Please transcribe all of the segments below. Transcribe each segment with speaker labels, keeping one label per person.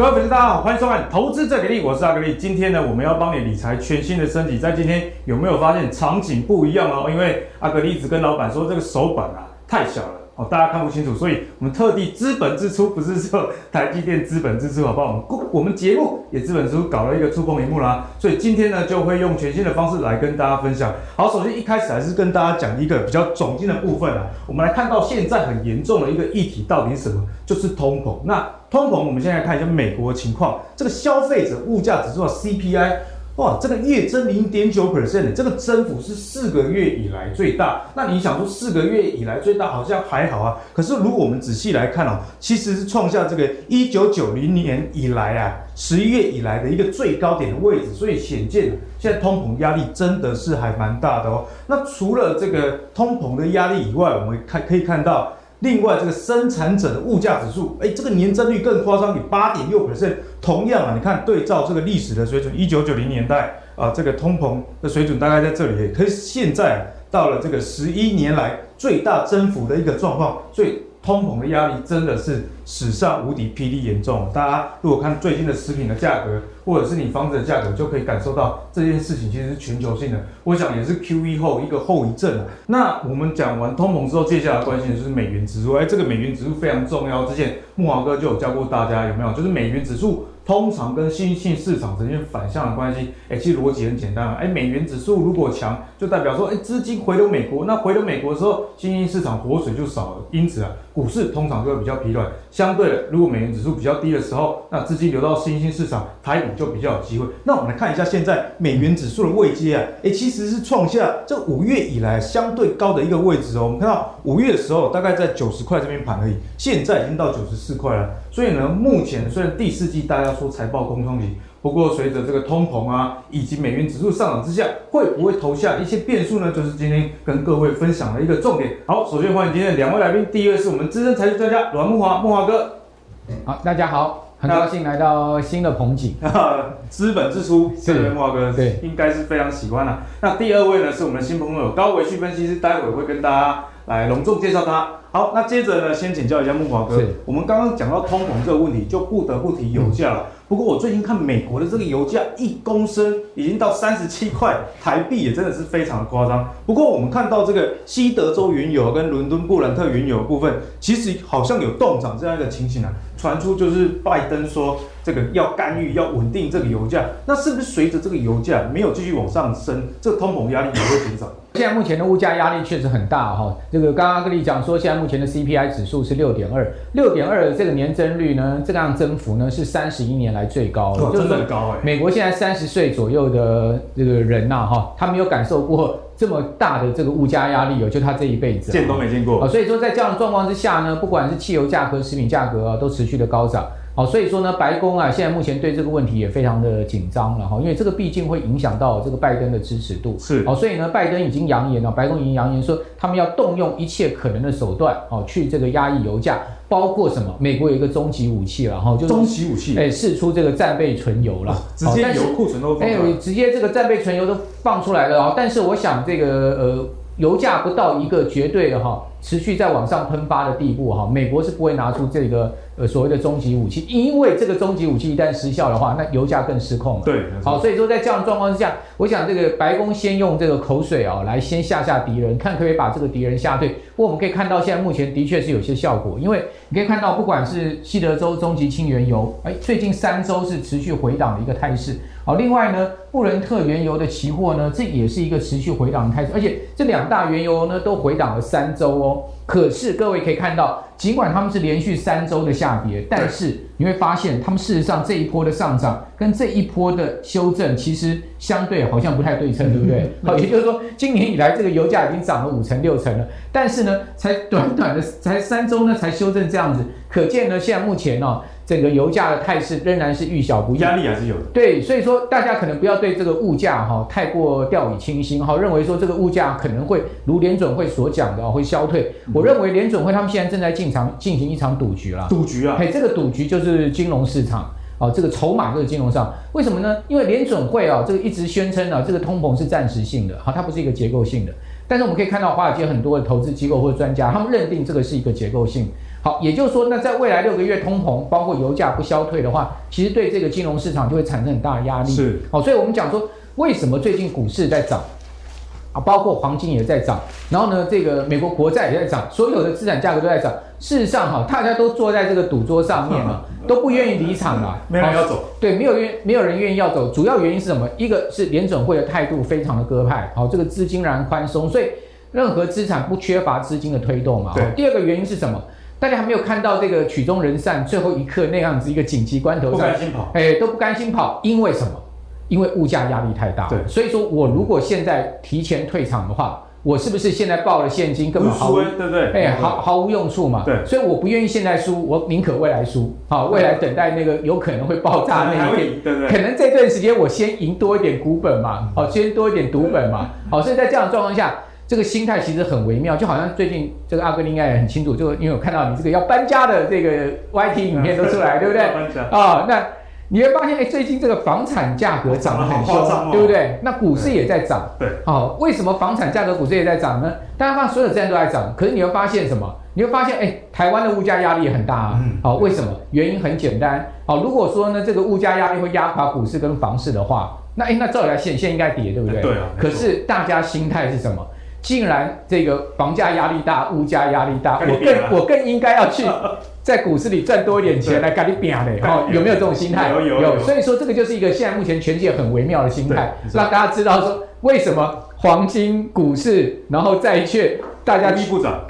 Speaker 1: 各位粉丝，大家好，欢迎收看《投资最给力》，我是阿格力。今天呢，我们要帮你理财全新的升级。在今天有没有发现场景不一样哦？因为阿格力一直跟老板说，这个手板啊太小了。哦，大家看不清楚，所以我们特地资本支出，不是说台积电资本支出，好不好？我们我们节目也资本支出搞了一个触碰萤幕啦，所以今天呢就会用全新的方式来跟大家分享。好，首先一开始还是跟大家讲一个比较总经的部分啊，我们来看到现在很严重的一个议题到底是什么？就是通膨。那通膨，我们现在看一下美国的情况，这个消费者物价指数 CPI。哇，这个月增零点九 percent，这个增幅是四个月以来最大。那你想说四个月以来最大好像还好啊？可是如果我们仔细来看哦，其实是创下这个一九九零年以来啊十一月以来的一个最高点的位置。所以显见现在通膨压力真的是还蛮大的哦。那除了这个通膨的压力以外，我们看可以看到。另外，这个生产者的物价指数，哎，这个年增率更夸张，有八点六 percent。同样啊，你看对照这个历史的水准，一九九零年代啊，这个通膨的水准大概在这里，可是现在到了这个十一年来最大增幅的一个状况，最。通膨的压力真的是史上无敌霹雳严重。大家如果看最近的食品的价格，或者是你房子的价格，就可以感受到这件事情其实是全球性的。我想也是 QE 后一个后遗症。那我们讲完通膨之后，接下来关心的就是美元指数。哎，这个美元指数非常重要。之前木华哥就有教过大家，有没有？就是美元指数。通常跟新兴市场呈现反向的关系，哎，其实逻辑很简单啊，哎，美元指数如果强，就代表说，哎，资金回流美国，那回流美国的时候，新兴市场活水就少了，因此啊，股市通常就会比较疲软。相对的，如果美元指数比较低的时候，那资金流到新兴市场，台股就比较有机会。那我们来看一下现在美元指数的位阶啊，哎，其实是创下这五月以来相对高的一个位置哦。我们看到五月的时候大概在九十块这边盘而已，现在已经到九十四块了。所以呢，目前虽然第四季大家说财报空窗期，不过随着这个通膨啊，以及美元指数上涨之下，会不会投下一些变数呢？就是今天跟各位分享的一个重点。好，首先欢迎今天的两位来宾，第一位是我们资深财经专家阮木华，木华哥。
Speaker 2: 好，大家好，很高兴来到新的棚景。
Speaker 1: 资本支出，这位慕驊哥对，应该是非常喜欢的、啊。那第二位呢，是我们的新朋友高维旭分析师，待会会跟大家来隆重介绍他。好，那接着呢，先请教一下木华哥。我们刚刚讲到通膨这个问题，就不得不提油价了。嗯、不过我最近看美国的这个油价，一公升已经到三十七块台币，也真的是非常的夸张。不过我们看到这个西德州原油跟伦敦布兰特原油的部分，其实好像有动涨这样一个情形啊。传出就是拜登说这个要干预，要稳定这个油价。那是不是随着这个油价没有继续往上升，这个通膨压力也会减少？
Speaker 2: 现在目前的物价压力确实很大哈，这个刚刚跟你讲说，现在目前的 CPI 指数是六点二，六点二的这个年增率呢，这个样增幅呢是三十一年来最高的，
Speaker 1: 真的很高哎。
Speaker 2: 美国现在三十岁左右的这个人呐哈，他没有感受过这么大的这个物价压力哦，就他这一辈子
Speaker 1: 见都没见过啊。
Speaker 2: 所以说在这样的状况之下呢，不管是汽油价格、食品价格啊，都持续的高涨。好，所以说呢，白宫啊，现在目前对这个问题也非常的紧张了哈，因为这个毕竟会影响到这个拜登的支持度。
Speaker 1: 是，
Speaker 2: 好，所以呢，拜登已经扬言了，白宫已经扬言说，他们要动用一切可能的手段，哦，去这个压抑油价，包括什么？美国有一个终极武器了哈，就是
Speaker 1: 终极武器，
Speaker 2: 哎，试出这个战备存油了，
Speaker 1: 直接油库存都放出来，
Speaker 2: 哎，直接这个战备存油都放出来了啊，但是我想这个呃，油价不到一个绝对的哈。持续在往上喷发的地步，哈，美国是不会拿出这个呃所谓的终极武器，因为这个终极武器一旦失效的话，那油价更失控了。
Speaker 1: 对，
Speaker 2: 好，所以说在这样的状况之下，我想这个白宫先用这个口水啊，来先吓吓敌人，看可不可以把这个敌人吓退。不过我们可以看到，现在目前的确是有些效果，因为你可以看到，不管是西德州终极轻原油，哎，最近三周是持续回档的一个态势。好，另外呢，布伦特原油的期货呢，这也是一个持续回档的态势，而且这两大原油呢都回档了三周哦。可是各位可以看到，尽管他们是连续三周的下跌，但是你会发现，他们事实上这一波的上涨跟这一波的修正，其实相对好像不太对称，对不对？好，也就是说，今年以来这个油价已经涨了五成六成了，但是呢，才短短的才三周呢，才修正这样子，可见呢，现在目前呢、哦。整个油价的态势仍然是遇小不易，
Speaker 1: 压力还是有的。
Speaker 2: 对，所以说大家可能不要对这个物价哈太过掉以轻心哈，认为说这个物价可能会如联准会所讲的会消退。嗯、我认为联准会他们现在正在进场进行一场赌局了。
Speaker 1: 赌局啊，
Speaker 2: 嘿，这个赌局就是金融市场。啊，这个筹码这个金融上，为什么呢？因为联准会啊，这个一直宣称啊，这个通膨是暂时性的，好，它不是一个结构性的。但是我们可以看到，华尔街很多的投资机构或者专家，他们认定这个是一个结构性。好，也就是说，那在未来六个月通膨，包括油价不消退的话，其实对这个金融市场就会产生很大的压力。
Speaker 1: 是，
Speaker 2: 好，所以我们讲说，为什么最近股市在涨？啊，包括黄金也在涨，然后呢，这个美国国债也在涨，所有的资产价格都在涨。事实上，哈，大家都坐在这个赌桌上面了，都不愿意离场了，
Speaker 1: 没人要走。
Speaker 2: 对，没有愿，没有人愿意要走。主要原因是什么？一个是联准会的态度非常的鸽派，好，这个资金然宽松，所以任何资产不缺乏资金的推动嘛。对。第二个原因是什么？大家还没有看到这个曲终人散最后一刻那样子一个紧急关头上，
Speaker 1: 不甘心跑，
Speaker 2: 哎，都不甘心跑，因为什么？因为物价压力太大，对，所以说我如果现在提前退场的话，我是不是现在报了现金根本毫无，
Speaker 1: 对不对？
Speaker 2: 哎，毫毫无用处嘛。对，所以我不愿意现在输，我宁可未来输。好，未来等待那个有可能会爆炸那一天，对对。可能这段时间我先赢多一点股本嘛，好，先多一点赌本嘛。好，所以在这样的状况下，这个心态其实很微妙，就好像最近这个阿哥应该也很清楚，就因为我看到你这个要搬家的这个 YT 影片都出来，对不对？啊，那。你会发现，哎，最近这个房产价格涨得很凶，哦、对不对？那股市也在涨，对，好、哦，为什么房产价格、股市也在涨呢？大家发现所有资产都在涨，可是你会发现什么？你会发现，哎，台湾的物价压力也很大啊。哦，为什么？原因很简单，好、哦，如果说呢，这个物价压力会压垮股市跟房市的话，那哎，那照理来现现应该跌，对不对？对啊。可是大家心态是什么？既然这个房价压力大，物价压力大，我更我更应该要去。在股市里赚多一点钱来赶你拼的，哦，有没有这种心态？有有有。所以说这个就是一个现在目前全世界很微妙的心态，让大家知道说为什么黄金、股市，然后债券，大家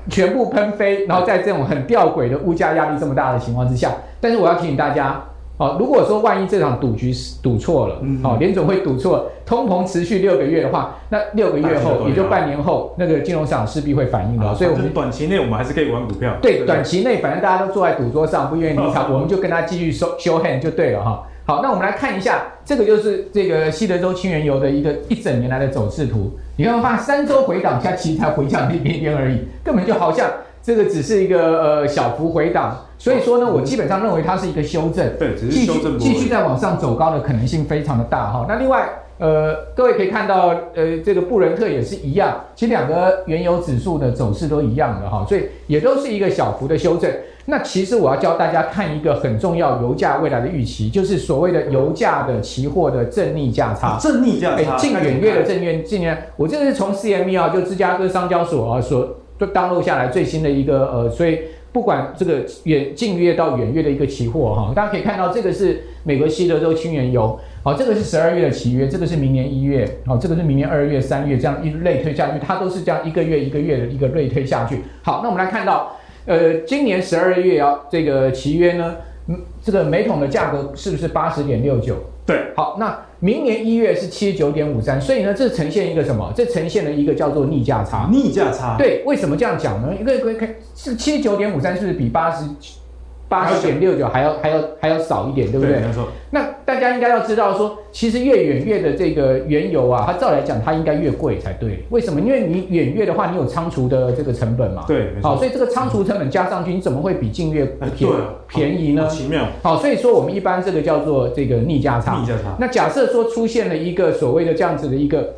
Speaker 2: 全部喷飞，然后在这种很吊诡的物价压力这么大的情况之下，但是我要提醒大家。好，如果说万一这场赌局赌错了，好，联总会赌错，通膨持续六个月的话，那六个月后，也就半年后，那个金融市场势必会反应的。所以，我们
Speaker 1: 短期内我们还是可以玩股票。
Speaker 2: 对，短期内反正大家都坐在赌桌上，不愿意离场，我们就跟他继续收 show hand 就对了哈。好，那我们来看一下，这个就是这个西德州轻原油的一个一整年来的走势图。你看，发现三周回档，它其实才回降一点点而已，根本就好像这个只是一个呃小幅回档。所以说呢，我基本上认为它是一个修正，对，只是修正，继续继续再往上走高的可能性非常的大哈。那另外，呃，各位可以看到，呃，这个布伦特也是一样，其实两个原油指数的走势都一样的哈，所以也都是一个小幅的修正。那其实我要教大家看一个很重要油价未来的预期，就是所谓的油价的期货的正逆价差，
Speaker 1: 正逆价差，
Speaker 2: 近远月的正月近月，我这个是从 CME 啊，就芝加哥商交所啊所就登录下来最新的一个呃，所以。不管这个远近月到远月的一个期货哈，大家可以看到这个是美国西德州轻原油，好，这个是十二月的期约，这个是明年一月，好，这个是明年二月、三月这样一类推下去，它都是这样一个月一个月的一个类推下去。好，那我们来看到，呃，今年十二月要这个期约呢，嗯，这个每桶的价格是不是八十点六九？对，好，那明年一月是七十九点五三，所以呢，这呈现一个什么？这呈现了一个叫做逆价差。
Speaker 1: 逆价差。
Speaker 2: 对，为什么这样讲呢？一个可以看是七十九点五三，是不是比八十？八十点六九还要还要还要少一点，对不对？对，没错。那大家应该要知道说，其实越远月的这个原油啊，它照来讲它应该越贵才对。为什么？因为你远月的话，你有仓储的这个成本嘛。对，没错。好，所以这个仓储成本加上去，你怎么会比近月便便宜呢？奇妙。好，所以说我们一般这个叫做这个逆价差。逆价差。那假设说出现了一个所谓的这样子的一个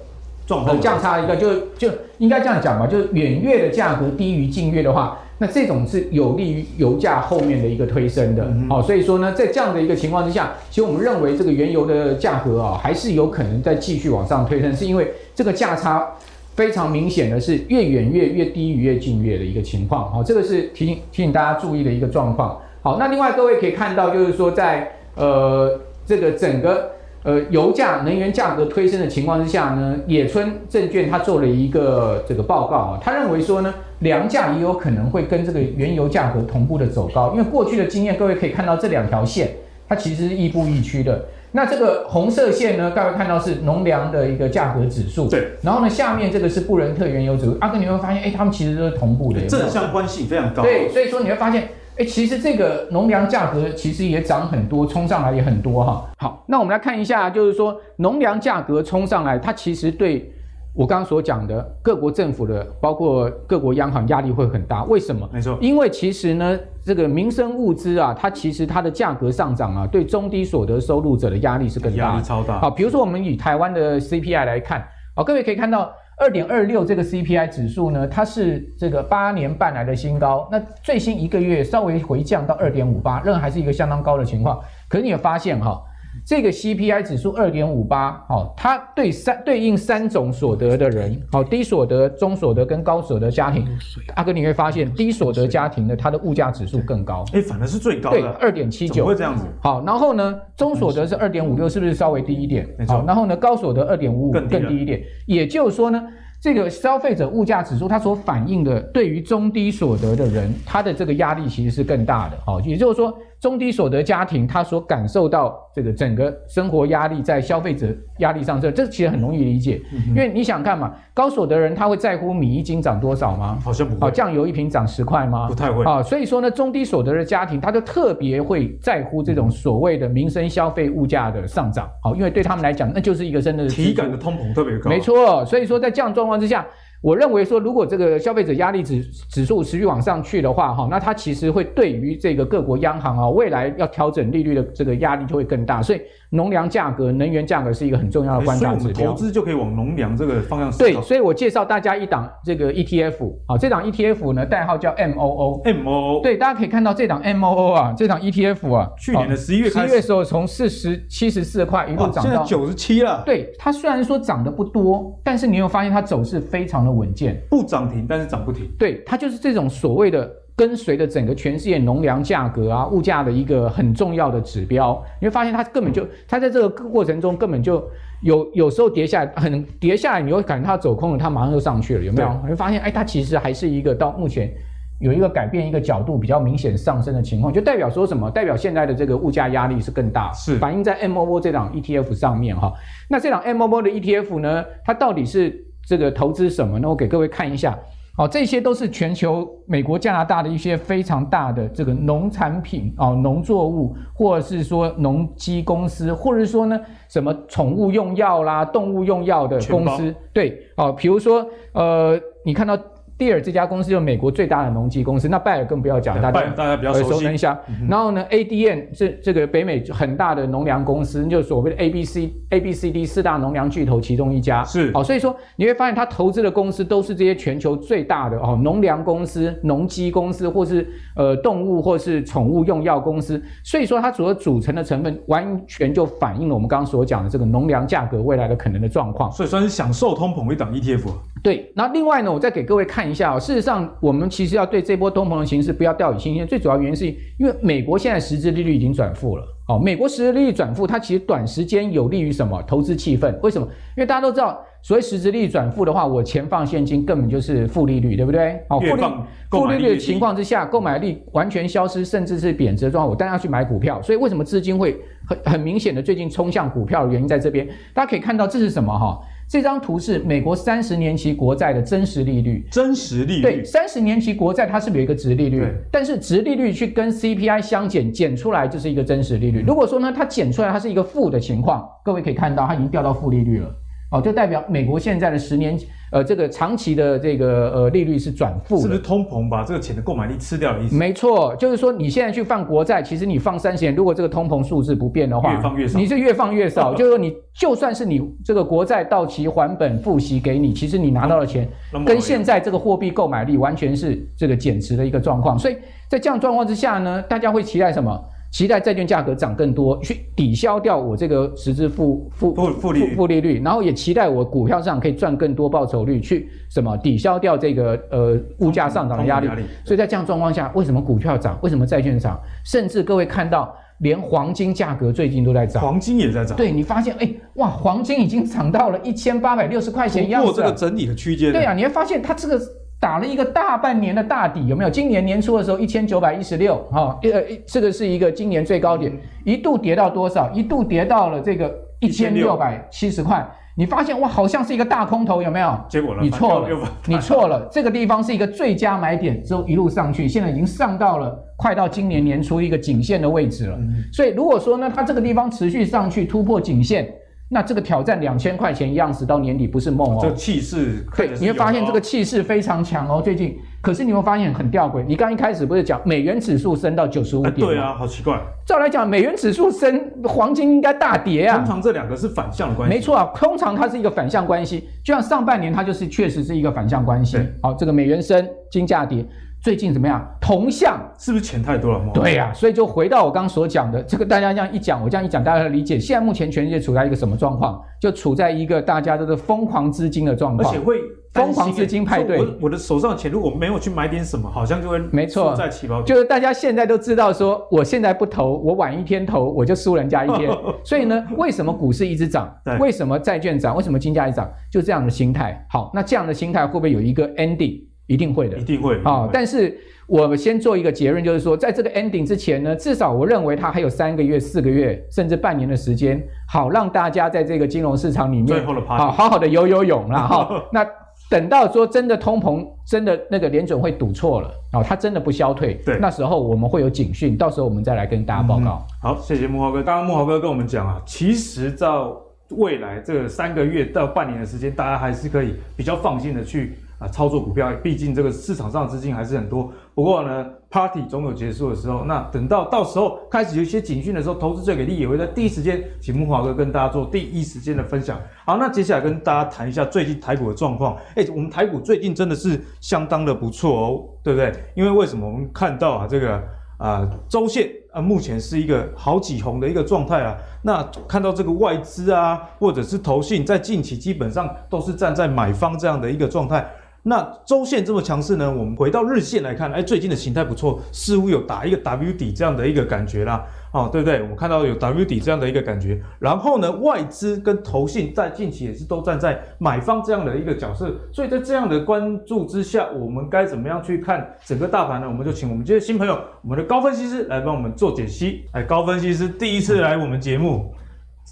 Speaker 2: 状况，价差一个就就应该这样讲吧，就是远月的价格低于近月的话。那这种是有利于油价后面的一个推升的，好，所以说呢，在这样的一个情况之下，其实我们认为这个原油的价格啊，还是有可能再继续往上推升，是因为这个价差非常明显的是越远越越低于越近越的一个情况，好，这个是提醒提醒大家注意的一个状况。好，那另外各位可以看到，就是说在呃这个整个。呃，油价、能源价格推升的情况之下呢，野村证券他做了一个这个报告啊，他认为说呢，粮价也有可能会跟这个原油价格同步的走高，因为过去的经验，各位可以看到这两条线，它其实是亦步亦趋的。那这个红色线呢，各位看到是农粮的一个价格指数，对，然后呢，下面这个是布伦特原油指数，阿哥你会发现，哎，他们其实都是同步的，
Speaker 1: 正相关性非常高。
Speaker 2: 对，所以说你会发现。哎，其实这个农粮价格其实也涨很多，冲上来也很多哈。好，那我们来看一下，就是说农粮价格冲上来，它其实对我刚刚所讲的各国政府的，包括各国央行压力会很大。为什么？
Speaker 1: 没错，
Speaker 2: 因为其实呢，这个民生物资啊，它其实它的价格上涨啊，对中低所得收入者的压力是更大，
Speaker 1: 压力超大。
Speaker 2: 好，比如说我们以台湾的 CPI 来看，好，各位可以看到二点二六这个 CPI 指数呢，它是这个八年半来的新高，那最新一个月稍微回降到二点五八，仍然还是一个相当高的情况。可是你也发现哈？这个 CPI 指数二点五八，好，它对三对应三种所得的人，好，低所得、中所得跟高所得家庭，阿哥你会发现低所得家庭的它的物价指数更高，
Speaker 1: 哎，反而是最高的，
Speaker 2: 对，二点七九，
Speaker 1: 会这样子？
Speaker 2: 好，然后呢，中所得是二点五六，是不是稍微低一点？好，然后呢，高所得二点五五，更低一点，也就是说呢。这个消费者物价指数，它所反映的对于中低所得的人，他的这个压力其实是更大的。好，也就是说，中低所得家庭他所感受到这个整个生活压力在消费者压力上，这这其实很容易理解。因为你想看嘛，高所得人他会在乎米一斤涨多少吗？
Speaker 1: 好像不会。
Speaker 2: 酱油一瓶涨十块吗？
Speaker 1: 不太会。
Speaker 2: 啊，所以说呢，中低所得的家庭他就特别会在乎这种所谓的民生消费物价的上涨。好，因为对他们来讲，那就是一个真的
Speaker 1: 体感的通膨特别高。
Speaker 2: 没错，所以说在这样状况之下。我认为说，如果这个消费者压力指指数持续往上去的话，哈，那它其实会对于这个各国央行啊，未来要调整利率的这个压力就会更大，所以。农粮价格、能源价格是一个很重要的观察指标。
Speaker 1: 投资就可以往农粮这个方向。
Speaker 2: 对，所以我介绍大家一档这个 ETF，好，这档 ETF 呢代号叫 MOO。
Speaker 1: MOO。对，
Speaker 2: 大家可以看到这档 MOO 啊，这档 ETF 啊，
Speaker 1: 去年的十一月，十一
Speaker 2: 月的时候从四十七十四块一路涨到
Speaker 1: 九十七了。
Speaker 2: 对，它虽然说涨得不多，但是你有发现它走势非常的稳健，
Speaker 1: 不涨停，但是涨不停。
Speaker 2: 对，它就是这种所谓的。跟随着整个全世界农粮价格啊，物价的一个很重要的指标，你会发现它根本就，它在这个过程中根本就有有时候跌下来，很跌下来，你会感觉它走空了，它马上就上去了，有没有？你会发现，哎，它其实还是一个到目前有一个改变一个角度比较明显上升的情况，就代表说什么？代表现在的这个物价压力是更大，是反映在 MOO 这档 ETF 上面哈。那这档 MOO 的 ETF 呢，它到底是这个投资什么呢？我给各位看一下。好，这些都是全球美国、加拿大的一些非常大的这个农产品啊、农作物，或者是说农机公司，或者是说呢什么宠物用药啦、动物用药的公司，对，哦，比如说呃，你看到。蒂尔这家公司就是美国最大的农机公司，那拜尔更不要讲，大家
Speaker 1: 大家比较熟悉
Speaker 2: 一下。嗯、然后呢，ADN 这这个北美很大的农粮公司，就是所谓的 ABC ABCD 四大农粮巨头其中一家。是，哦，所以说你会发现他投资的公司都是这些全球最大的哦，农粮公司、农机公司，或是呃动物或是宠物用药公司。所以说它所组成的成分完全就反映了我们刚刚所讲的这个农粮价格未来的可能的状况。
Speaker 1: 所以算是享受通膨一档 ETF。
Speaker 2: 对，那另外呢，我再给各位看一下哦。事实上，我们其实要对这波通膨的形势不要掉以轻心。最主要原因是因为美国现在实质利率已经转负了。哦，美国实质利率转负，它其实短时间有利于什么？投资气氛。为什么？因为大家都知道，所谓实质利率转负的话，我钱放现金根本就是负利率，对不对？哦，负利负利率的情况之下，购买力完全消失，甚至是贬值的状况，我当然要去买股票。所以为什么资金会很很明显的最近冲向股票的原因在这边？大家可以看到这是什么？哈。这张图是美国三十年期国债的真实利率，
Speaker 1: 真实利率
Speaker 2: 对三十年期国债它是有一个值利率？但是值利率去跟 CPI 相减，减出来就是一个真实利率。嗯、如果说呢，它减出来它是一个负的情况，各位可以看到它已经掉到负利率了。哦，就代表美国现在的十年，呃，这个长期的这个呃利率是转负，
Speaker 1: 是不是通膨把这个钱的购买力吃掉的意思？
Speaker 2: 没错，就是说你现在去放国债，其实你放三十年，如果这个通膨数字不变的话，
Speaker 1: 越放越少，
Speaker 2: 你是越放越少。就是说你就算是你这个国债到期还本付息给你，其实你拿到的钱跟现在这个货币购买力完全是这个减持的一个状况。所以在这样状况之下呢，大家会期待什么？期待债券价格涨更多，去抵消掉我这个实质负负负负利负利率，然后也期待我股票上可以赚更多报酬率，去什么抵消掉这个呃物价上涨的压力。压力所以在这样状况下，为什么股票涨？为什么债券涨？甚至各位看到，连黄金价格最近都在涨，
Speaker 1: 黄金也在涨。
Speaker 2: 对，你发现哎哇，黄金已经涨到了一千八百六十块钱一样，
Speaker 1: 过这个整理的区间。
Speaker 2: 对啊，你会发现它这个。打了一个大半年的大底，有没有？今年年初的时候一千九百一十六，哈，呃，这个是一个今年最高点，一度跌到多少？一度跌到了这个一千六百七十块。你发现哇，好像是一个大空头，有没有？
Speaker 1: 结果呢？
Speaker 2: 你错了，你错了。这个地方是一个最佳买点，之后一路上去，现在已经上到了快到今年年初一个颈线的位置了。所以如果说呢，它这个地方持续上去突破颈线。那这个挑战两千块钱样子到年底不是梦哦，
Speaker 1: 这个气势
Speaker 2: 对，你会发现这个气势非常强哦。最近，可是你会发现很吊诡，你刚一开始不是讲美元指数升到九十五点吗？
Speaker 1: 对啊，好奇怪。
Speaker 2: 照来讲，美元指数升，黄金应该大跌啊。
Speaker 1: 通常这两个是反向关系。
Speaker 2: 没错啊，通常它是一个反向关系，就像上半年它就是确实是一个反向关系。好，这个美元升，金价跌。最近怎么样？同向
Speaker 1: 是不是钱太多了？
Speaker 2: 对呀、啊，所以就回到我刚刚所讲的，这个大家这样一讲，我这样一讲，大家理解。现在目前全世界处在一个什么状况？就处在一个大家都是疯狂资金的状况，
Speaker 1: 而且会
Speaker 2: 疯狂资金派对。
Speaker 1: 我我的手上的钱如果没有去买点什么，好像就会
Speaker 2: 没错，
Speaker 1: 在起跑。
Speaker 2: 就是大家现在都知道说，我现在不投，我晚一天投，我就输人家一天。所以呢，为什么股市一直涨？为什么债券涨？为什么金价一涨？就这样的心态。好，那这样的心态会不会有一个 ending？一定会的，
Speaker 1: 一定会。
Speaker 2: 好，但是。我们先做一个结论，就是说，在这个 ending 之前呢，至少我认为它还有三个月、四个月，甚至半年的时间，好让大家在这个金融市场里面，好好好的游游泳啦。哈。那等到说真的通膨，真的那个联准会赌错了，哦，它真的不消退，对，那时候我们会有警讯，到时候我们再来跟大家报告。嗯、
Speaker 1: 好，谢谢木华哥。刚刚木华哥跟我们讲啊，其实到未来这个三个月到半年的时间，大家还是可以比较放心的去。啊，操作股票，毕竟这个市场上资金还是很多。不过呢，Party 总有结束的时候。那等到到时候开始有一些警讯的时候，投资最给力也会在第一时间，请木华哥跟大家做第一时间的分享。好，那接下来跟大家谈一下最近台股的状况。哎，我们台股最近真的是相当的不错哦，对不对？因为为什么？我们看到啊，这个啊周线啊，目前是一个好几红的一个状态啊。那看到这个外资啊，或者是投信，在近期基本上都是站在买方这样的一个状态。那周线这么强势呢？我们回到日线来看，哎，最近的形态不错，似乎有打一个 W 底这样的一个感觉啦，哦，对不对？我们看到有 W 底这样的一个感觉。然后呢，外资跟投信在近期也是都站在买方这样的一个角色，所以在这样的关注之下，我们该怎么样去看整个大盘呢？我们就请我们这些新朋友，我们的高分析师来帮我们做解析。哎，高分析师第一次来我们节目。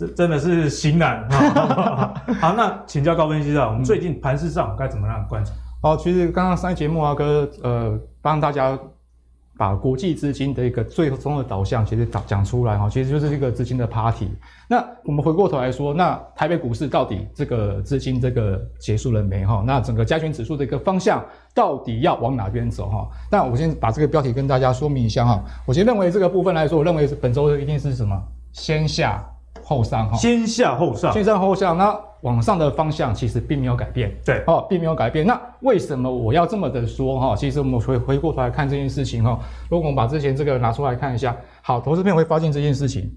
Speaker 1: 这真的是型男哈！好，那请教高分析师啊，我们最近盘市上该怎么样观察？
Speaker 3: 好，其实刚刚上节目啊，哥呃帮大家把国际资金的一个最终的导向其实讲讲出来哈，其实就是一个资金的 party。那我们回过头来说，那台北股市到底这个资金这个结束了没哈？那整个加权指数的一个方向到底要往哪边走哈？那我先把这个标题跟大家说明一下哈。我先认为这个部分来说，我认为是本周一定是什么？先下。后上哈，
Speaker 1: 先下后上，
Speaker 3: 先上后下，那往上的方向其实并没有改变，
Speaker 1: 对，
Speaker 3: 哦，并没有改变。那为什么我要这么的说哈？其实我们回回过头来看这件事情哈，如果我们把之前这个拿出来看一下，好，投资片会发现这件事情，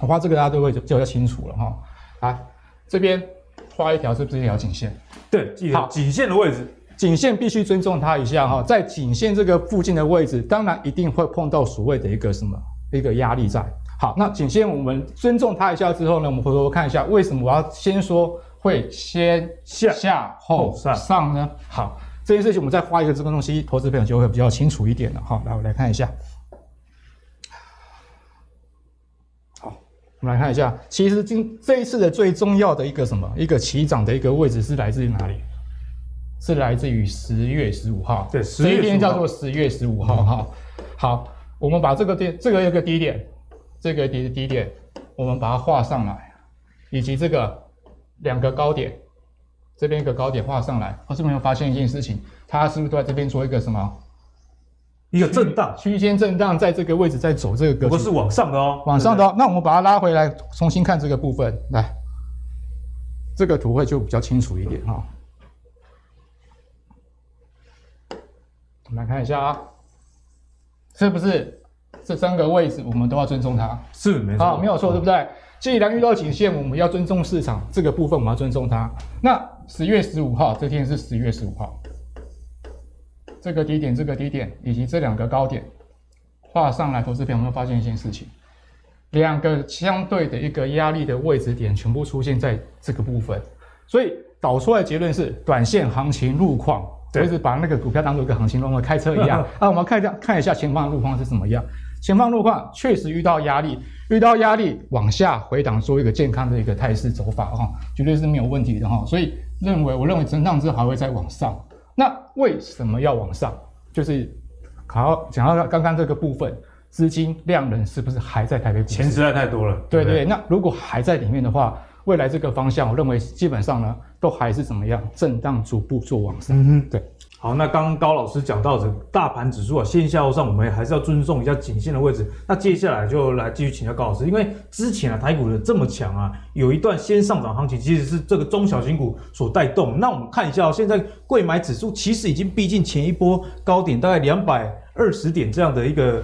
Speaker 3: 我画这个大家都会就比较清楚了哈。来，这边画一条是不是一条颈线？
Speaker 1: 对，好，颈线的位置，
Speaker 3: 颈线必须尊重它一下哈，在颈线这个附近的位置，当然一定会碰到所谓的一个什么一个压力在。好，那仅先我们尊重他一下之后呢，我们回头看一下，为什么我要先说会先下下后上上呢？好，这件事情我们再画一个这个东西，投资朋友就会比较清楚一点了。好，来我来看一下。好，我们来看一下，其实今这一次的最重要的一个什么一个起涨的一个位置是来自于哪里？是来自于十月十五号。
Speaker 1: 对，
Speaker 3: 十一天叫做十月十五号。哈、嗯，好，我们把这个点，这个一个低点。这个低低点，我们把它画上来，以及这个两个高点，这边一个高点画上来。我是没有发现一件事情，它是不是都在这边做一个什么？
Speaker 1: 一个震荡，
Speaker 3: 区间震荡，在这个位置在走这个格局。
Speaker 1: 不是往上的哦，
Speaker 3: 往上的哦。那我们把它拉回来，重新看这个部分，来，这个图会就比较清楚一点哈。我们来看一下啊，是不是？这三个位置我们都要尊重它，
Speaker 1: 是没错，
Speaker 3: 好，没有错，对不对？既然遇到颈线，我们要尊重市场这个部分，我们要尊重它。那十月十五号这天是十月十五号，这个低点、这个低点以及这两个高点画上来，投资朋友会发现一件事情：两个相对的一个压力的位置点全部出现在这个部分，所以导出来的结论是短线行情路况。我一直把那个股票当做一个行情路况，开车一样 啊。我们看一下，看一下前方的路况是怎么样。前方路况确实遇到压力，遇到压力往下回档，做一个健康的一个态势走法哈，绝对是没有问题的哈。所以认为，我认为震荡之后还会再往上。那为什么要往上？就是好讲到刚刚这个部分，资金量能是不是还在台北股市？
Speaker 1: 钱实在太多了。
Speaker 3: 对对，对，那如果还在里面的话，未来这个方向，我认为基本上呢，都还是怎么样，震荡逐步做往上。
Speaker 1: 嗯哼，
Speaker 3: 对。
Speaker 1: 好，那刚刚高老师讲到这个大盘指数啊，线下上我们还是要尊重一下颈线的位置。那接下来就来继续请教高老师，因为之前啊台股的这么强啊，有一段先上涨行情，其实是这个中小型股所带动。那我们看一下，现在柜买指数其实已经逼近前一波高点，大概两百二十点这样的一个。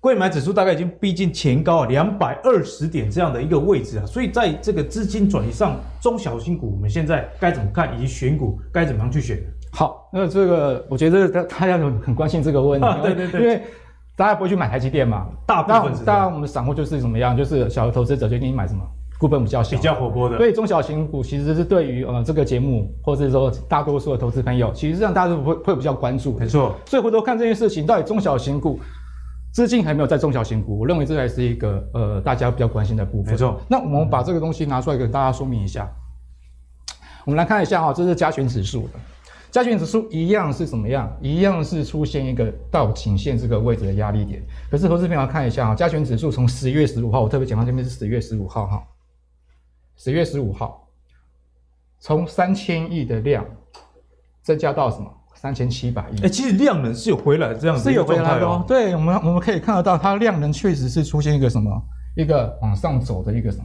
Speaker 1: 柜买指数大概已经逼近前高两百二十点这样的一个位置啊，所以在这个资金转移上，中小型股我们现在该怎么看，以及选股该怎么样去选？
Speaker 3: 好，那这个我觉得大家很很关心这个问题，啊、对对对，因为大家不会去买台积电嘛，大部分当然我们散户就是怎么样，就是小的投资者决定买什么，股本比较小，
Speaker 1: 比较活泼的，
Speaker 3: 所以中小型股其实是对于呃这个节目，或者是说大多数的投资朋友，其实让大家都会会比较关注，
Speaker 1: 没错，
Speaker 3: 所以回头看这件事情，到底中小型股。资金还没有在中小型股，我认为这还是一个呃大家比较关心的部分。
Speaker 1: 没错，
Speaker 3: 那我们把这个东西拿出来给大家说明一下。我们来看一下哈，这是加权指数的，加权指数一样是怎么样？一样是出现一个到颈线这个位置的压力点。可是投资朋友看一下啊，加权指数从十月十五号，我特别讲到这边是十月十五号哈，十月十五号，从三千亿的量增加到什么？三千七百亿，
Speaker 1: 哎、欸，其实量能是有回来这样子，
Speaker 3: 是有回来的哦。对，我们我们可以看得到，它量能确实是出现一个什么，一个往上走的一个什么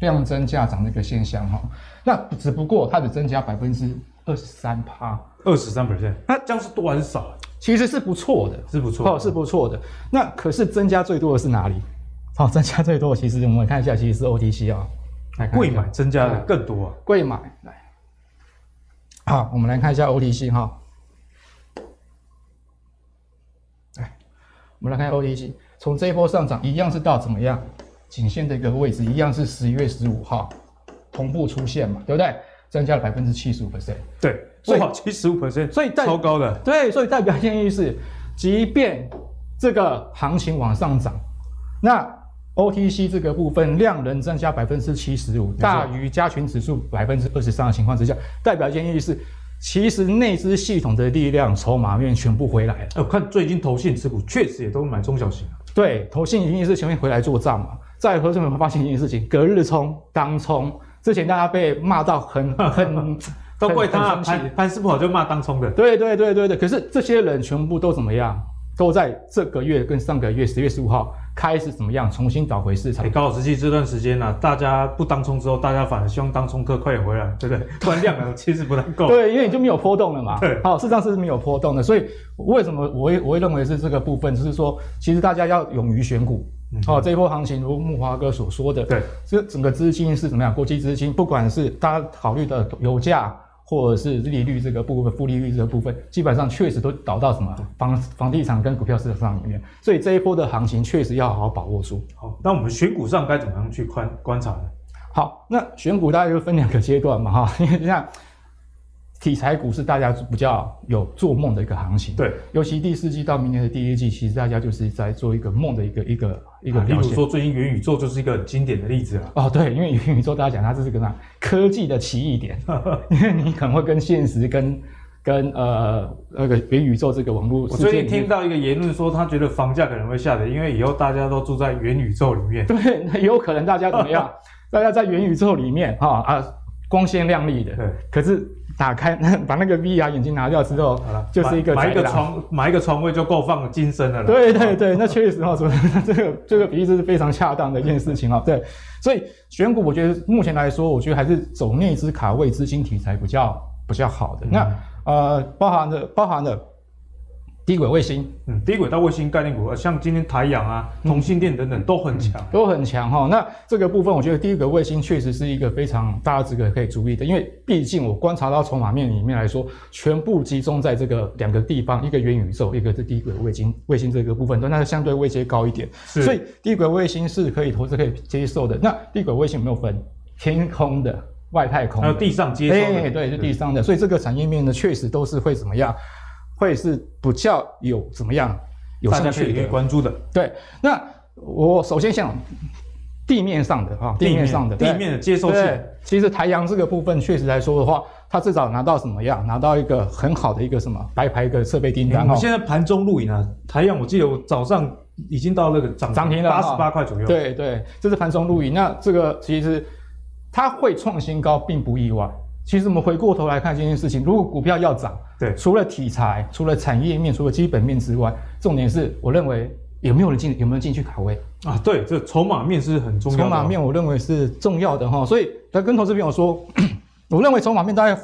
Speaker 3: 量增价涨的一个现象哈。那只不过它只增加百分之二十三趴，
Speaker 1: 二十三 percent，那这样是多还是少？
Speaker 3: 其实是不错的，
Speaker 1: 是不错，
Speaker 3: 哦，是不错的。那可是增加最多的是哪里？好，增加最多的其实我们看一下，其实是 OTC 啊，
Speaker 1: 来柜买增加的更多啊，
Speaker 3: 贵买来。好，我们来看一下 OTC 哈。我们来看 OTC，从这一波上涨一样是到怎么样，颈线的一个位置一样是十一月十五号同步出现嘛，对不对？增加了百分之七十五 percent，
Speaker 1: 对，所以七十五 percent，所以超高的，
Speaker 3: 对，所以代表建议是，即便这个行情往上涨，那 OTC 这个部分量能增加百分之七十五，大于加权指数百分之二十三的情况之下，代表建议是。其实内资系统的力量筹码面全部回来了。
Speaker 1: 我看最近投信持股确实也都买中小型。
Speaker 3: 对，投信一定是前面回来做账嘛。再和这边会发现一件事情，隔日冲当冲，之前大家被骂到很 很，
Speaker 1: 都怪他盘盘势不好就骂当冲的。
Speaker 3: 对对对对对，可是这些人全部都怎么样？都在这个月跟上个月十月十五号开始怎么样重新找回市场？
Speaker 1: 欸、高老师，其实这段时间呢、啊，大家不当冲之后，大家反而希望当冲客快点回来，对不对？不然量啊其实不太够。
Speaker 3: 对，因为你就没有波动了嘛。对，好，事实上是没有波动的。所以为什么我会我会认为是这个部分，就是说，其实大家要勇于选股。好、嗯，这一波行情如木华哥所说的，对，这整个资金是怎么样？国际资金，不管是大家考虑的油价。或者是利率这个部分，负利率这个部分，基本上确实都导到什么房房地产跟股票市场里面，所以这一波的行情确实要好好把握住。
Speaker 1: 好，那我们选股上该怎么样去观观察呢？
Speaker 3: 好，那选股大概就分两个阶段嘛，哈，因为像。题材股是大家比较有做梦的一个行情，对，尤其第四季到明年的第一季，其实大家就是在做一个梦的一个一个一个表现。比如说最近元宇宙就是一个很经典的例子了。哦，对，因为元宇宙大家讲它这是个啥？科技的奇异点，因为你可能会跟现实跟跟呃那个元宇宙这个网络。我最近听到一个言论说，他觉得房价可能会下跌，因为以后大家都住在元宇宙里面。对，那有可能大家怎么样？大家在元宇宙里面哈啊，光鲜亮丽的，对，可是。打开，把那个 VR 眼镜拿掉之后，好了，就是一个
Speaker 1: 买一个床，买一个床位就够放金身了。
Speaker 3: 对对对，那确实哈，说 这个这个比喻是非常恰当的一件事情啊。对，所以选股，我觉得目前来说，我觉得还是走内资卡位资金题材比较比较好的。嗯、那呃，包含的包含的。低轨卫星，
Speaker 1: 嗯，低轨道卫星概念股，像今天台阳啊、同性电等等都很强，
Speaker 3: 都很强哈。那这个部分，我觉得低轨卫星确实是一个非常大家这个可以注意的，因为毕竟我观察到筹码面里面来说，全部集中在这个两个地方，一个元宇宙，一个是低轨卫星，卫星这个部分，但它相对位阶高一点，所以低轨卫星是可以投资可以接受的。那低轨卫星有没有分天空的、外太空的、
Speaker 1: 还有地上接收
Speaker 3: 对，是地上的，所以这个产业面呢，确实都是会怎么样？会是比较有怎么样有兴趣可以关注的。对，那我首先想地面上的哈，地面上的
Speaker 1: 地面的接收性。
Speaker 3: 其实台阳这个部分确实来说的话，它至少拿到什么样？拿到一个很好的一个什么白牌一个设备订单。
Speaker 1: 我们现在盘中录影啊，台阳我记得我早上已经到那个涨
Speaker 3: 涨停了，
Speaker 1: 八十八块左右。
Speaker 3: 对对，这是盘中录影。那这个其实它会创新高，并不意外。其实我们回过头来看这件事情，如果股票要涨，
Speaker 1: 对，
Speaker 3: 除了题材、除了产业面、除了基本面之外，重点是我认为有没有人进，有没有进去卡位
Speaker 1: 啊？对，这筹码面是很重要的。
Speaker 3: 筹码面我认为是重要的哈，所以他跟投资朋友说，我认为筹码面大概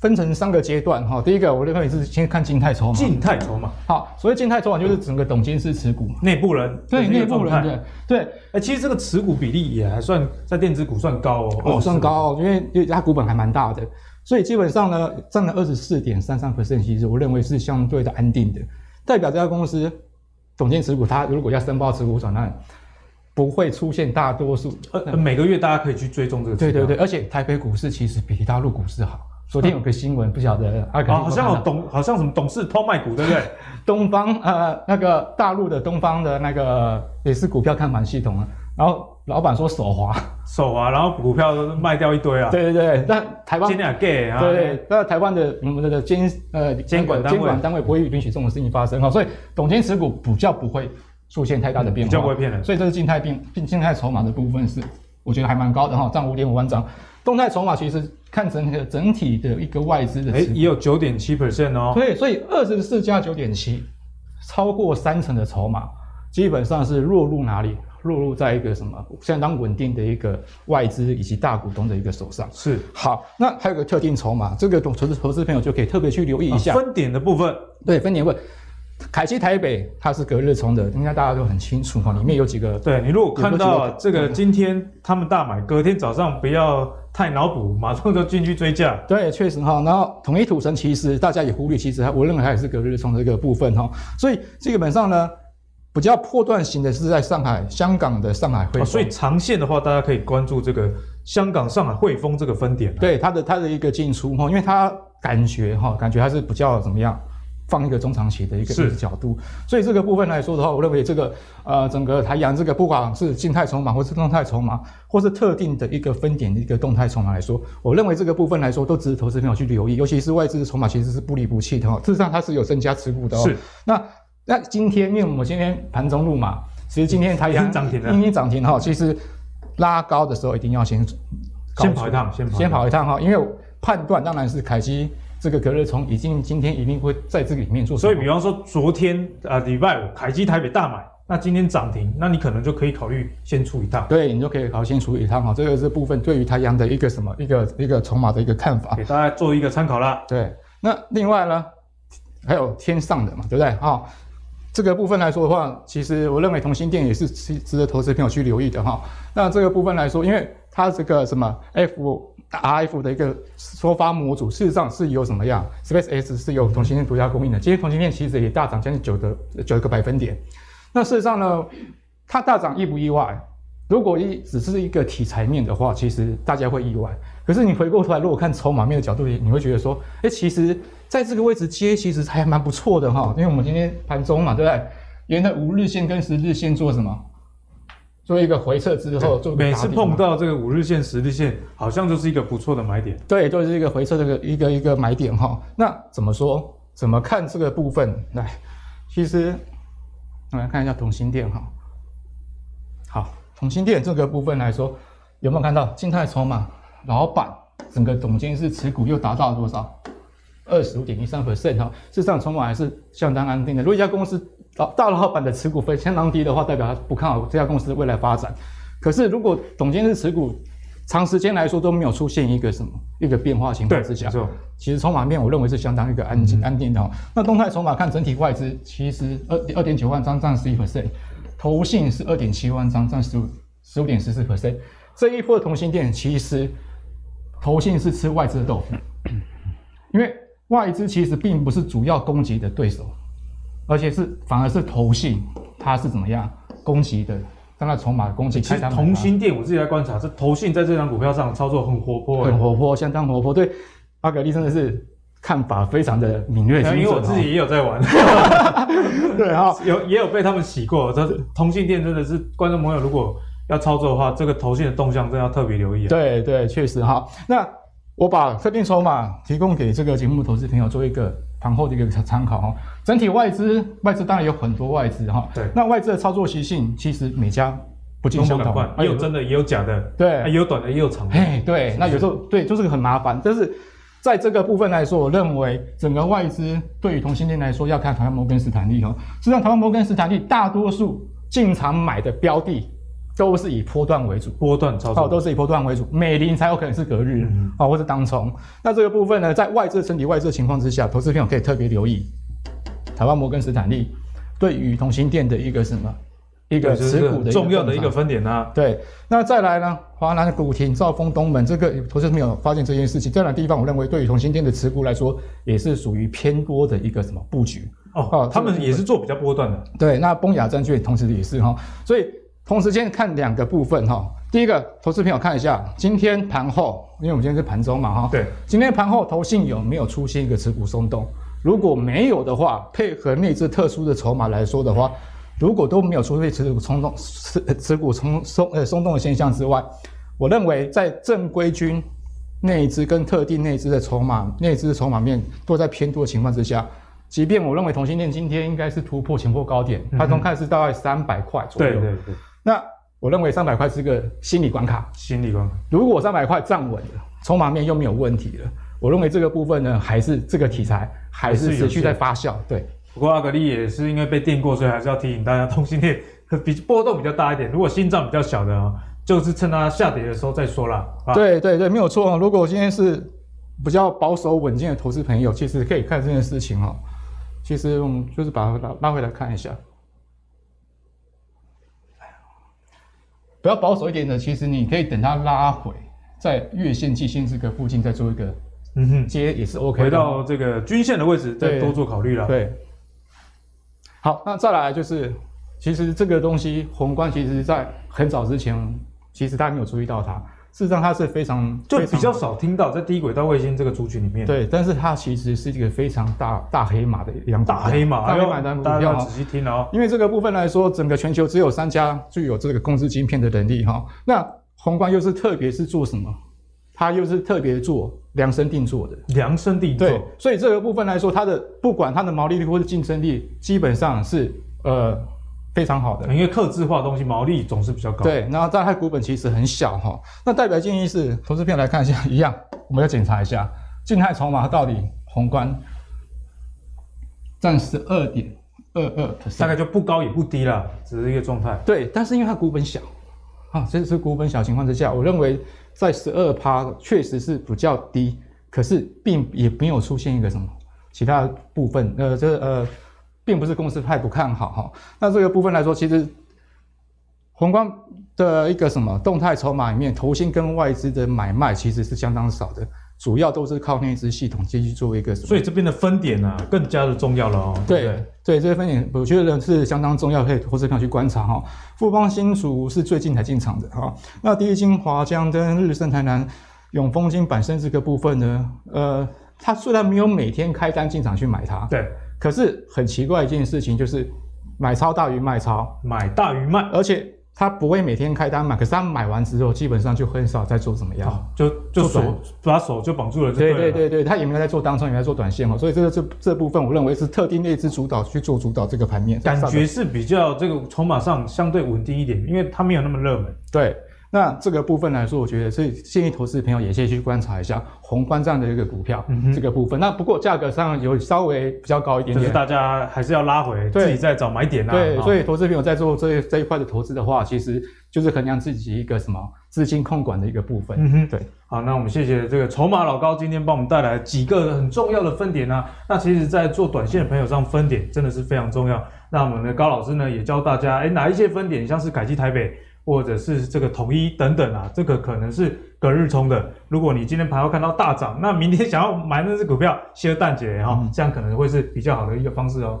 Speaker 3: 分成三个阶段哈。第一个，我认为是先看静态筹码。
Speaker 1: 静态筹码，
Speaker 3: 好，所谓静态筹码就是整个董监事持股，
Speaker 1: 内部人
Speaker 3: 对内部人的对。
Speaker 1: 哎，其实这个持股比例也还算在电子股算高哦，
Speaker 3: 哦，算高哦，因为因为它股本还蛮大的。所以基本上呢，占了二十四点三三 percent，其实我认为是相对的安定的，代表这家公司董监持股，它如果要申报持股转让，不会出现大多数。
Speaker 1: 呃，每个月大家可以去追踪这个。
Speaker 3: 对对对，而且台北股市其实比大陆股市好。昨天有个新闻，嗯、不晓得啊，
Speaker 1: 好像有董，好像什么董事偷卖股，对不对？
Speaker 3: 东方呃，那个大陆的东方的那个也是股票看盘系统啊，然后。老板说手滑，
Speaker 1: 手滑，然后股票都卖掉一堆啊。
Speaker 3: 对对对，那台湾
Speaker 1: 今天也 gay 啊。
Speaker 3: 对，那台湾的我们的监呃监管监管单位不会允许这种事情发生哈，所以董监持股比较不会出现太大的变化，
Speaker 1: 比较不会骗人。
Speaker 3: 所以这是静态变静态筹码的部分是，我觉得还蛮高的哈，占五点五万张。动态筹码其实看整个整体的一个外资的，哎，
Speaker 1: 也有九点七 percent 哦。
Speaker 3: 对，所以二十四加九点七，超过三成的筹码基本上是落入哪里？落入在一个什么相当稳定的一个外资以及大股东的一个手上。
Speaker 1: 是
Speaker 3: 好，那还有个特定筹码，这个投资投资朋友就可以特别去留意一下。
Speaker 1: 啊、分点的部分，
Speaker 3: 对分点部分，凯基台北它是隔日冲的，应该大家都很清楚哈。里面有几个，
Speaker 1: 对你如果看到这个今天他们大买，隔天早上不要太脑补，马上就进去追价。
Speaker 3: 对，确实哈。然后统一土城其实大家也忽略，其实我认为它也是隔日冲的一个部分哈。所以基本上呢。比较破断型的是在上海、香港的上海汇丰，
Speaker 1: 所以长线的话，大家可以关注这个香港、上海汇丰这个分点。
Speaker 3: 对它的它的一个进出哈，因为它感觉哈，感觉还是比较怎么样，放一个中长期的一个角度。所以这个部分来说的话，我认为这个呃整个台阳这个不管是静态筹码，或是动态筹码，或是特定的一个分点的一个动态筹码来说，我认为这个部分来说都值得投资朋友去留意，尤其是外资的筹码其实是不离不弃的哈。事实上它是有增加持股的哦。
Speaker 1: 是
Speaker 3: 那。那今天，因为我们今天盘中入嘛，其实今天台阳
Speaker 1: 涨停了，
Speaker 3: 今天涨停哈。其实拉高的时候一定要先
Speaker 1: 先跑一趟，先跑
Speaker 3: 先跑一趟哈。因为判断当然是凯基这个隔热冲已经今天一定会在这个里面做。
Speaker 1: 所以，比方说昨天啊礼拜五凯基台北大买，那今天涨停，那你可能就可以考虑先出一趟。
Speaker 3: 对，你就可以考虑先出一趟哈。这个是部分对于台阳的一个什么一个一个筹码的一个看法，
Speaker 1: 给大家做一个参考啦。
Speaker 3: 对，那另外呢，还有天上的嘛，对不对啊？这个部分来说的话，其实我认为同心电也是值值得投资朋友去留意的哈。那这个部分来说，因为它这个什么 F R F 的一个收发模组，事实上是有什么样？SpaceX 是有同欣电独家供应的。今天同欣电其实也大涨将近九个九个百分点。那事实上呢，它大涨意不意外？如果一只是一个题材面的话，其实大家会意外。可是你回过头来，如果看筹码面的角度，你会觉得说，哎，其实在这个位置接，其实还蛮不错的哈。因为我们今天盘中嘛，对不对？沿着五日线跟十日线做什么？做一个回撤之后，做
Speaker 1: 每次碰到这个五日线、十日线，好像就是一个不错的买点。
Speaker 3: 对，就是一个回撤的一个一个买点哈。那怎么说？怎么看这个部分？来，其实我们来看一下同心电哈。好，同心电这个部分来说，有没有看到静态筹码？老板整个总监是持股又达到了多少？二十五点一三 percent 哈，事实上筹码还是相当安定的。如果一家公司老大老板的持股分相当低的话，代表他不看好这家公司的未来发展。可是如果董监事持股长时间来说都没有出现一个什么一个变化情况之下，其实筹码面我认为是相当一个安静、嗯、安定的。那动态筹码看整体外资，其实二二点九万张占十一 percent，投信是二点七万张占十五十五点十四 percent。这一波的同性店其实。投信是吃外资的豆腐，因为外资其实并不是主要攻击的对手，而且是反而是投信，它是怎么样攻击的？当然筹码攻击。
Speaker 1: 其实同欣电我自己来观察，这投信在这张股票上操作很活泼，
Speaker 3: 很活泼，相当活泼。对，阿格力真的是看法非常的敏锐，
Speaker 1: 因为我自己也有在玩，
Speaker 3: 对啊，
Speaker 1: 有也有被他们洗过。这同欣电真的是观众朋友如果。要操作的话，这个投信的动向真的要特别留意啊。
Speaker 3: 对对，确实哈。那我把特定筹码提供给这个节目投资朋友做一个盘后的一个参考哈。整体外资，外资当然有很多外资哈。
Speaker 1: 对。
Speaker 3: 那外资的操作习性，其实每家不尽相同，
Speaker 1: 也有真的，也有假的。
Speaker 3: 对。
Speaker 1: 也有短的，也有长的。
Speaker 3: 哎，对。那有时候对，就是个很麻烦。但是在这个部分来说，我认为整个外资对于同性恋来说，要看台湾摩根斯坦利哈。实际上，台湾摩根斯坦利大多数进场买的标的。都是以波段为主，
Speaker 1: 波段操作，
Speaker 3: 哦，都是以波段为主，美林才有可能是隔日，啊、嗯哦，或者当冲。那这个部分呢，在外资整体外资的情况之下，投资朋友可以特别留意台湾摩根斯坦利对于同心电的一个什么一个持股的
Speaker 1: 重要的一个分点啊。
Speaker 3: 对，那再来呢，华南古亭、兆丰、东门，这个投资朋友发现这件事情，这两个地方，我认为对于同心电的持股来说，也是属于偏多的一个什么布局
Speaker 1: 哦。哦，他们也是做比较波段的。
Speaker 3: 对，那崩雅证券同时也是哈，所以。同时间看两个部分哈，第一个投资朋友看一下今天盘后，因为我们今天是盘中嘛哈，
Speaker 1: 对，
Speaker 3: 今天盘后投信有没有出现一个持股松动？如果没有的话，配合那只特殊的筹码来说的话，如果都没有出现持股冲动、持持股松松呃松动的现象之外，我认为在正规军那一只跟特定那一只的筹码那一只筹码面都在偏多的情况之下。即便我认为同性恋今天应该是突破前波高点，它中看是大概三百块左右。
Speaker 1: 对对对。
Speaker 3: 那我认为三百块是个心理关卡。
Speaker 1: 心理关卡。
Speaker 3: 如果三百块站稳了，筹码面又没有问题了，我认为这个部分呢，还是这个题材还是持续在发酵。对。
Speaker 1: 不过阿格力也是因为被电过，所以还是要提醒大家，同欣电比波动比较大一点。如果心脏比较小的啊，就是趁它下跌的时候再说啦。
Speaker 3: 对对对，没有错。如果今天是比较保守稳健的投资朋友，其实可以看这件事情哈。其实我们就是把它拉拉回来看一下，比较保守一点的，其实你可以等它拉回，在月线、季线这个附近再做一个嗯哼接也是 OK。
Speaker 1: 回到这个均线的位置，再多做考虑了。
Speaker 3: 对，好，那再来就是，其实这个东西宏观，其实在很早之前，其实大家没有注意到它。事实上，它是非常
Speaker 1: 就比较少听到在低轨道卫星这个族群里面。
Speaker 3: 对，但是它其实是一个非常大大黑马的一样大
Speaker 1: 黑马，
Speaker 3: 大黑马单股票。
Speaker 1: 大家要仔细听哦，
Speaker 3: 因为这个部分来说，整个全球只有三家具有这个控制晶片的能力哈。那宏观又是特别是做什么？它又是特别做量身定做的。
Speaker 1: 量身定做。
Speaker 3: 对，所以这个部分来说，它的不管它的毛利率或者竞争力，基本上是呃。非常好的，
Speaker 1: 因为客制化的东西毛利总是比较高。
Speaker 3: 对，然后但它股本其实很小哈。那代表建议是，投资片来看一下，一样，我们要检查一下静态筹码到底宏观占十二点二二，
Speaker 1: 大概就不高也不低了，只是一个状态。
Speaker 3: 对，但是因为它股本小，啊，这是股本小情况之下，我认为在十二趴确实是比较低，可是并也没有出现一个什么其他部分，呃，这呃。并不是公司太不看好哈，那这个部分来说，其实宏观的一个什么动态筹码里面，投信跟外资的买卖其实是相当少的，主要都是靠那支系统继续作为一个，
Speaker 1: 所以这边的分点呢、啊、更加的重要了哦。
Speaker 3: 对对，对，这个分点我觉得是相当重要，可以投资票去观察哈。富邦新竹是最近才进场的哈，那第一金、华江跟日升台南、永丰金、板生这个部分呢，呃，它虽然没有每天开单进场去买它，
Speaker 1: 对。
Speaker 3: 可是很奇怪一件事情，就是买超大于卖超，
Speaker 1: 买大于卖，
Speaker 3: 而且他不会每天开单买，可是他买完之后，基本上就很少再做怎么样，哦、
Speaker 1: 就就手把手就绑住了，对
Speaker 3: 对对对，他也没有在做当中，也没有在做短线哈，所以这个这这部分，我认为是特定那支主导去做主导这个盘面，
Speaker 1: 感觉是比较这个筹码上相对稳定一点，因为它没有那么热门，
Speaker 3: 对。那这个部分来说，我觉得所以建议投资朋友也先去观察一下宏观这样的一个股票，嗯、这个部分。那不过价格上有稍微比较高一点点，
Speaker 1: 就是大家还是要拉回，自己再找买点啊。
Speaker 3: 对，所以投资朋友在做这这一块的投资的话，其实就是衡量自己一个什么资金控管的一个部分。嗯哼，对。
Speaker 1: 好，那我们谢谢这个筹码老高今天帮我们带来几个很重要的分点啊。那其实，在做短线的朋友上，分点真的是非常重要。那我们的高老师呢，也教大家，哎，哪一些分点，像是凯基台北。或者是这个统一等等啊，这个可能是隔日冲的。如果你今天盘后看到大涨，那明天想要买那只股票，先淡解哈，这样可能会是比较好的一个方式哦。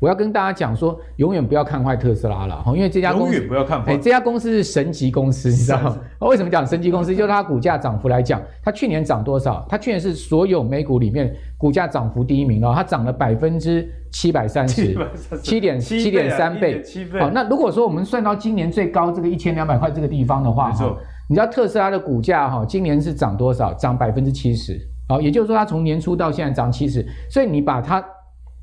Speaker 2: 我要跟大家讲说，永远不要看坏特斯拉了哈，因为这家公司
Speaker 1: 永远不要看坏。
Speaker 2: 哎，这家公司是神级公司，你知道吗？为什么讲神级公司？就是它股价涨幅来讲，它去年涨多少？它去年是所有美股里面股价涨幅第一名哦，它涨了百分之七百三十，七点七点三倍。好，那如果说我们算到今年最高这个一千两百块这个地方的话，哈，你知道特斯拉的股价哈，今年是涨多少？涨百分之七十。好，也就是说，它从年初到现在涨七十，所以你把它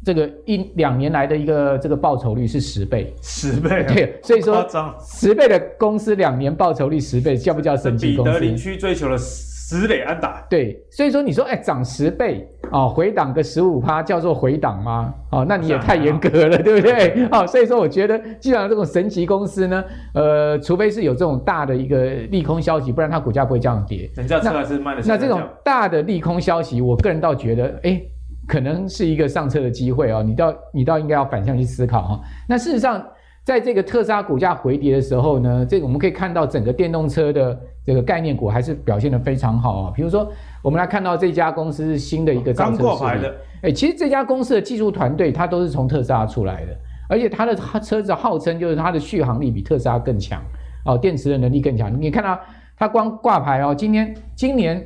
Speaker 2: 这个一两年来的一个这个报酬率是十倍，
Speaker 1: 十倍，
Speaker 2: 对，所以说十倍的公司两年报酬率十倍，叫不叫神奇公司？
Speaker 1: 彼得林区追求了十垒安打，
Speaker 2: 对，所以说你说哎涨十倍哦，回档个十五趴叫做回档吗？哦，那你也太严格了，啊、对不对？哦，所以说我觉得基本上这种神奇公司呢，呃，除非是有这种大的一个利空消息，不然它股价不会这样跌。
Speaker 1: 人家车还是卖的。
Speaker 2: 那这种大的利空消息，我个人倒觉得，哎，可能是一个上车的机会哦。你倒你倒应该要反向去思考哈、哦。那事实上。在这个特斯拉股价回跌的时候呢，这个我们可以看到整个电动车的这个概念股还是表现的非常好啊。比如说，我们来看到这家公司是新的一个刚挂牌的。哎，其实这家公司的技术团队它都是从特斯拉出来的，而且它的车子号称就是它的续航力比特斯拉更强哦，电池的能力更强。你看到它光挂牌哦，今天今年。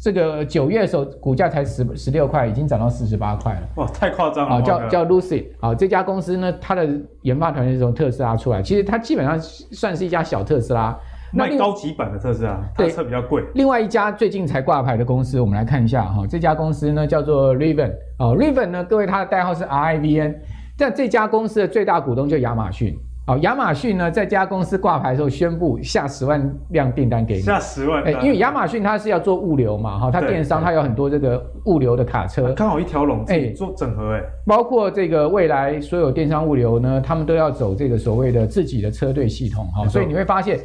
Speaker 2: 这个九月的时候，股价才十十六块，已经涨到四十八块了。
Speaker 1: 哇，太夸张了！
Speaker 2: 啊，叫叫 Lucid 啊，这家公司呢，它的研发团队是从特斯拉出来，其实它基本上算是一家小特斯拉，
Speaker 1: 卖高级版的特斯拉，它的车比较贵。
Speaker 2: 另外一家最近才挂牌的公司，我们来看一下哈，这家公司呢叫做 Rivian 啊，Rivian 呢，各位它的代号是 RIVN，但这家公司的最大股东就亚马逊。好，亚马逊呢，在这家公司挂牌的时候宣布下十万辆订单给你，
Speaker 1: 下十万，哎，
Speaker 2: 因为亚马逊它是要做物流嘛，哈，它电商它有很多这个物流的卡车，
Speaker 1: 刚好一条龙，哎，做整合，哎，
Speaker 2: 包括这个未来所有电商物流呢，他们都要走这个所谓的自己的车队系统，哈，所以你会发现。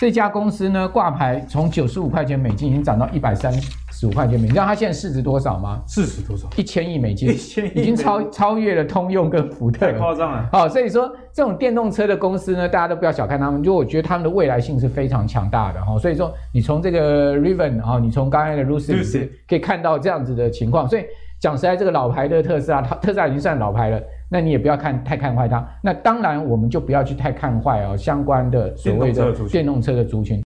Speaker 2: 这家公司呢，挂牌从九十五块钱美金已经涨到一百三十五块钱美金，你知道它现在市值多少吗？
Speaker 1: 市值多少？
Speaker 2: 一千亿美金，一千亿已经超超越了通用跟福特，
Speaker 1: 太夸张了。
Speaker 2: 好，所以说这种电动车的公司呢，大家都不要小看他们，就我觉得他们的未来性是非常强大的哈。所以说，你从这个 Rivian 啊，你从刚才的 Lucid 可以看到这样子的情况。所以讲实在，这个老牌的特斯拉，它特斯拉已经算老牌了。那你也不要看太看坏它，那当然我们就不要去太看坏哦，相关的所谓的电动车的族群。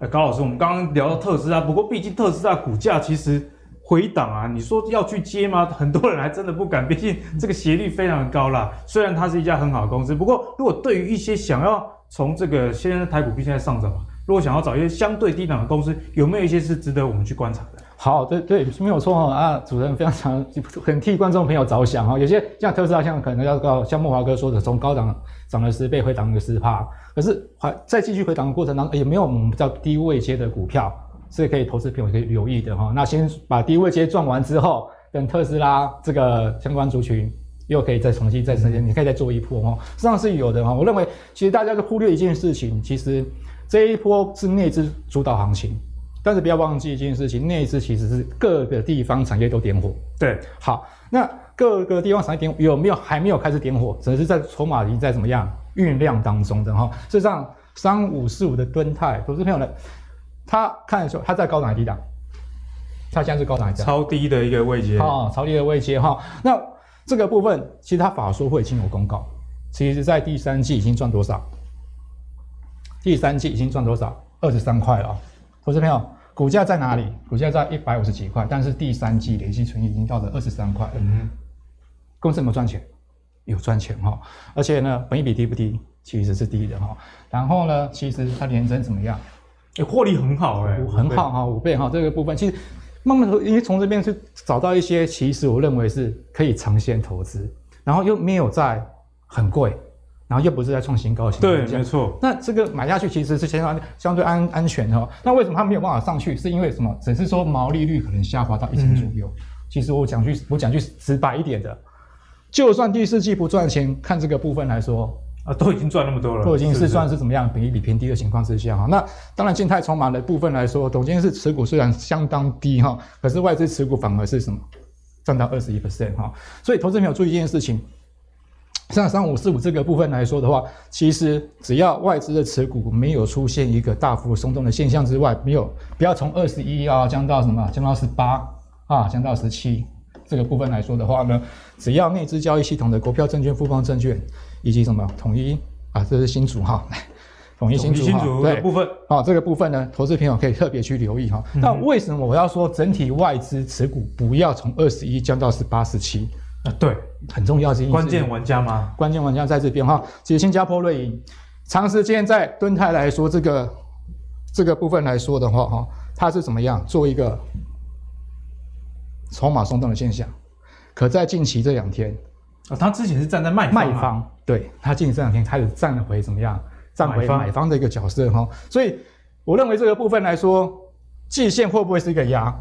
Speaker 1: 哎高老师，我们刚刚聊到特斯拉，不过毕竟特斯拉股价其实回档啊，你说要去接吗？很多人还真的不敢，毕竟这个斜率非常的高啦。虽然它是一家很好的公司，不过如果对于一些想要从这个现在台股毕竟在上涨嘛，如果想要找一些相对低档的公司，有没有一些是值得我们去观察的？
Speaker 3: 好，对对，没有错哈啊，主持人非常常很替观众朋友着想哈，有些像特斯拉，像可能要到像莫华哥说的，从高档涨了十倍，回档个十趴，可是还在继续回档的过程当中，也没有我们比较低位阶的股票，是可以投资朋友可以留意的哈。那先把低位阶赚完之后，等特斯拉这个相关族群又可以再重新再升，你可以再做一波哈，实际上是有的哈。我认为，其实大家都忽略一件事情，其实这一波是内资主导行情，但是不要忘记一件事情，那一次其实是各个地方产业都点火。
Speaker 1: 对，
Speaker 3: 好，那各个地方产业点火有没有还没有开始点火，只是在筹码已经在怎么样酝酿当中的哈。事实上，三五四五的敦泰，投资朋友呢，他看的时候，他在高档低档，他现在是高档
Speaker 1: 超低的一个位阶，
Speaker 3: 啊，超低的位阶哈，那。这个部分其实他法说会已经有公告，其实在第三季已经赚多少？第三季已经赚多少？二十三块了。投资朋友，股价在哪里？股价在一百五十几块，但是第三季累计存益已经到了二十三块。嗯，公司有没有赚钱？有赚钱哈，而且呢，本益比低不低？其实是低的哈。然后呢，其实它年增怎么样？
Speaker 1: 诶获利很好哎，
Speaker 3: 很好哈，五倍哈，这个部分其实。慢慢的，因为从这边去找到一些，其实我认为是可以长线投资，然后又没有在很贵，然后又不是在创新高。
Speaker 1: 对，没错。
Speaker 3: 那这个买下去其实是相当相对安安全的哦。那为什么它没有办法上去？是因为什么？只是说毛利率可能下滑到一成左右。嗯、其实我讲句我讲句直白一点的，就算第四季不赚钱，看这个部分来说。
Speaker 1: 啊，都已经赚那么多了，
Speaker 3: 都已经是算是怎么样，比一比偏低的情况之下哈。那当然，静态筹码的部分来说，董监事持股虽然相当低哈，可是外资持股反而是什么，占到二十一 percent 哈。所以投资朋友注意一件事情，像三五四五这个部分来说的话，其实只要外资的持股没有出现一个大幅松动的现象之外，没有不要从二十一啊降到什么降到十八啊降到十七这个部分来说的话呢，只要内资交易系统的国票证券、富邦证券。以及什么统一啊？这是新竹哈，统一新竹哈，对部分啊，这个部分呢，投资朋友可以特别去留意哈。那、嗯、为什么我要说整体外资持股不要从二十一降到十八、十七啊？对，很重要是
Speaker 1: 关键玩家吗？
Speaker 3: 关键玩家在这边哈。其实新加坡瑞银长时间在敦泰来说，这个这个部分来说的话哈，它是怎么样做一个筹码松动的现象？可在近期这两天。
Speaker 1: 啊，他之前是站在卖
Speaker 3: 卖方，对，他近期这两天开始站回怎么样？站回买方的一个角色哈，所以我认为这个部分来说，季线会不会是一个压？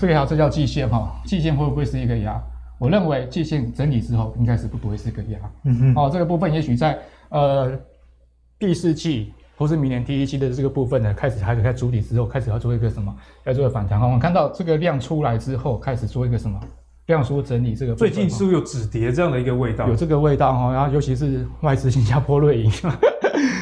Speaker 3: 这个叫这叫季线哈，季线会不会是一个压？我认为季线整理之后，应该是不不会是一个压。嗯哼，哦，这个部分也许在呃第四季或是明年第一季的这个部分呢，开始开始在主体之后，开始要做一个什么？要做一个反弹哈。我们看到这个量出来之后，开始做一个什么？量缩整理这个，
Speaker 1: 最近是不是有止跌这样的一个味道？
Speaker 3: 有这个味道哈，然后尤其是外资新加坡瑞银，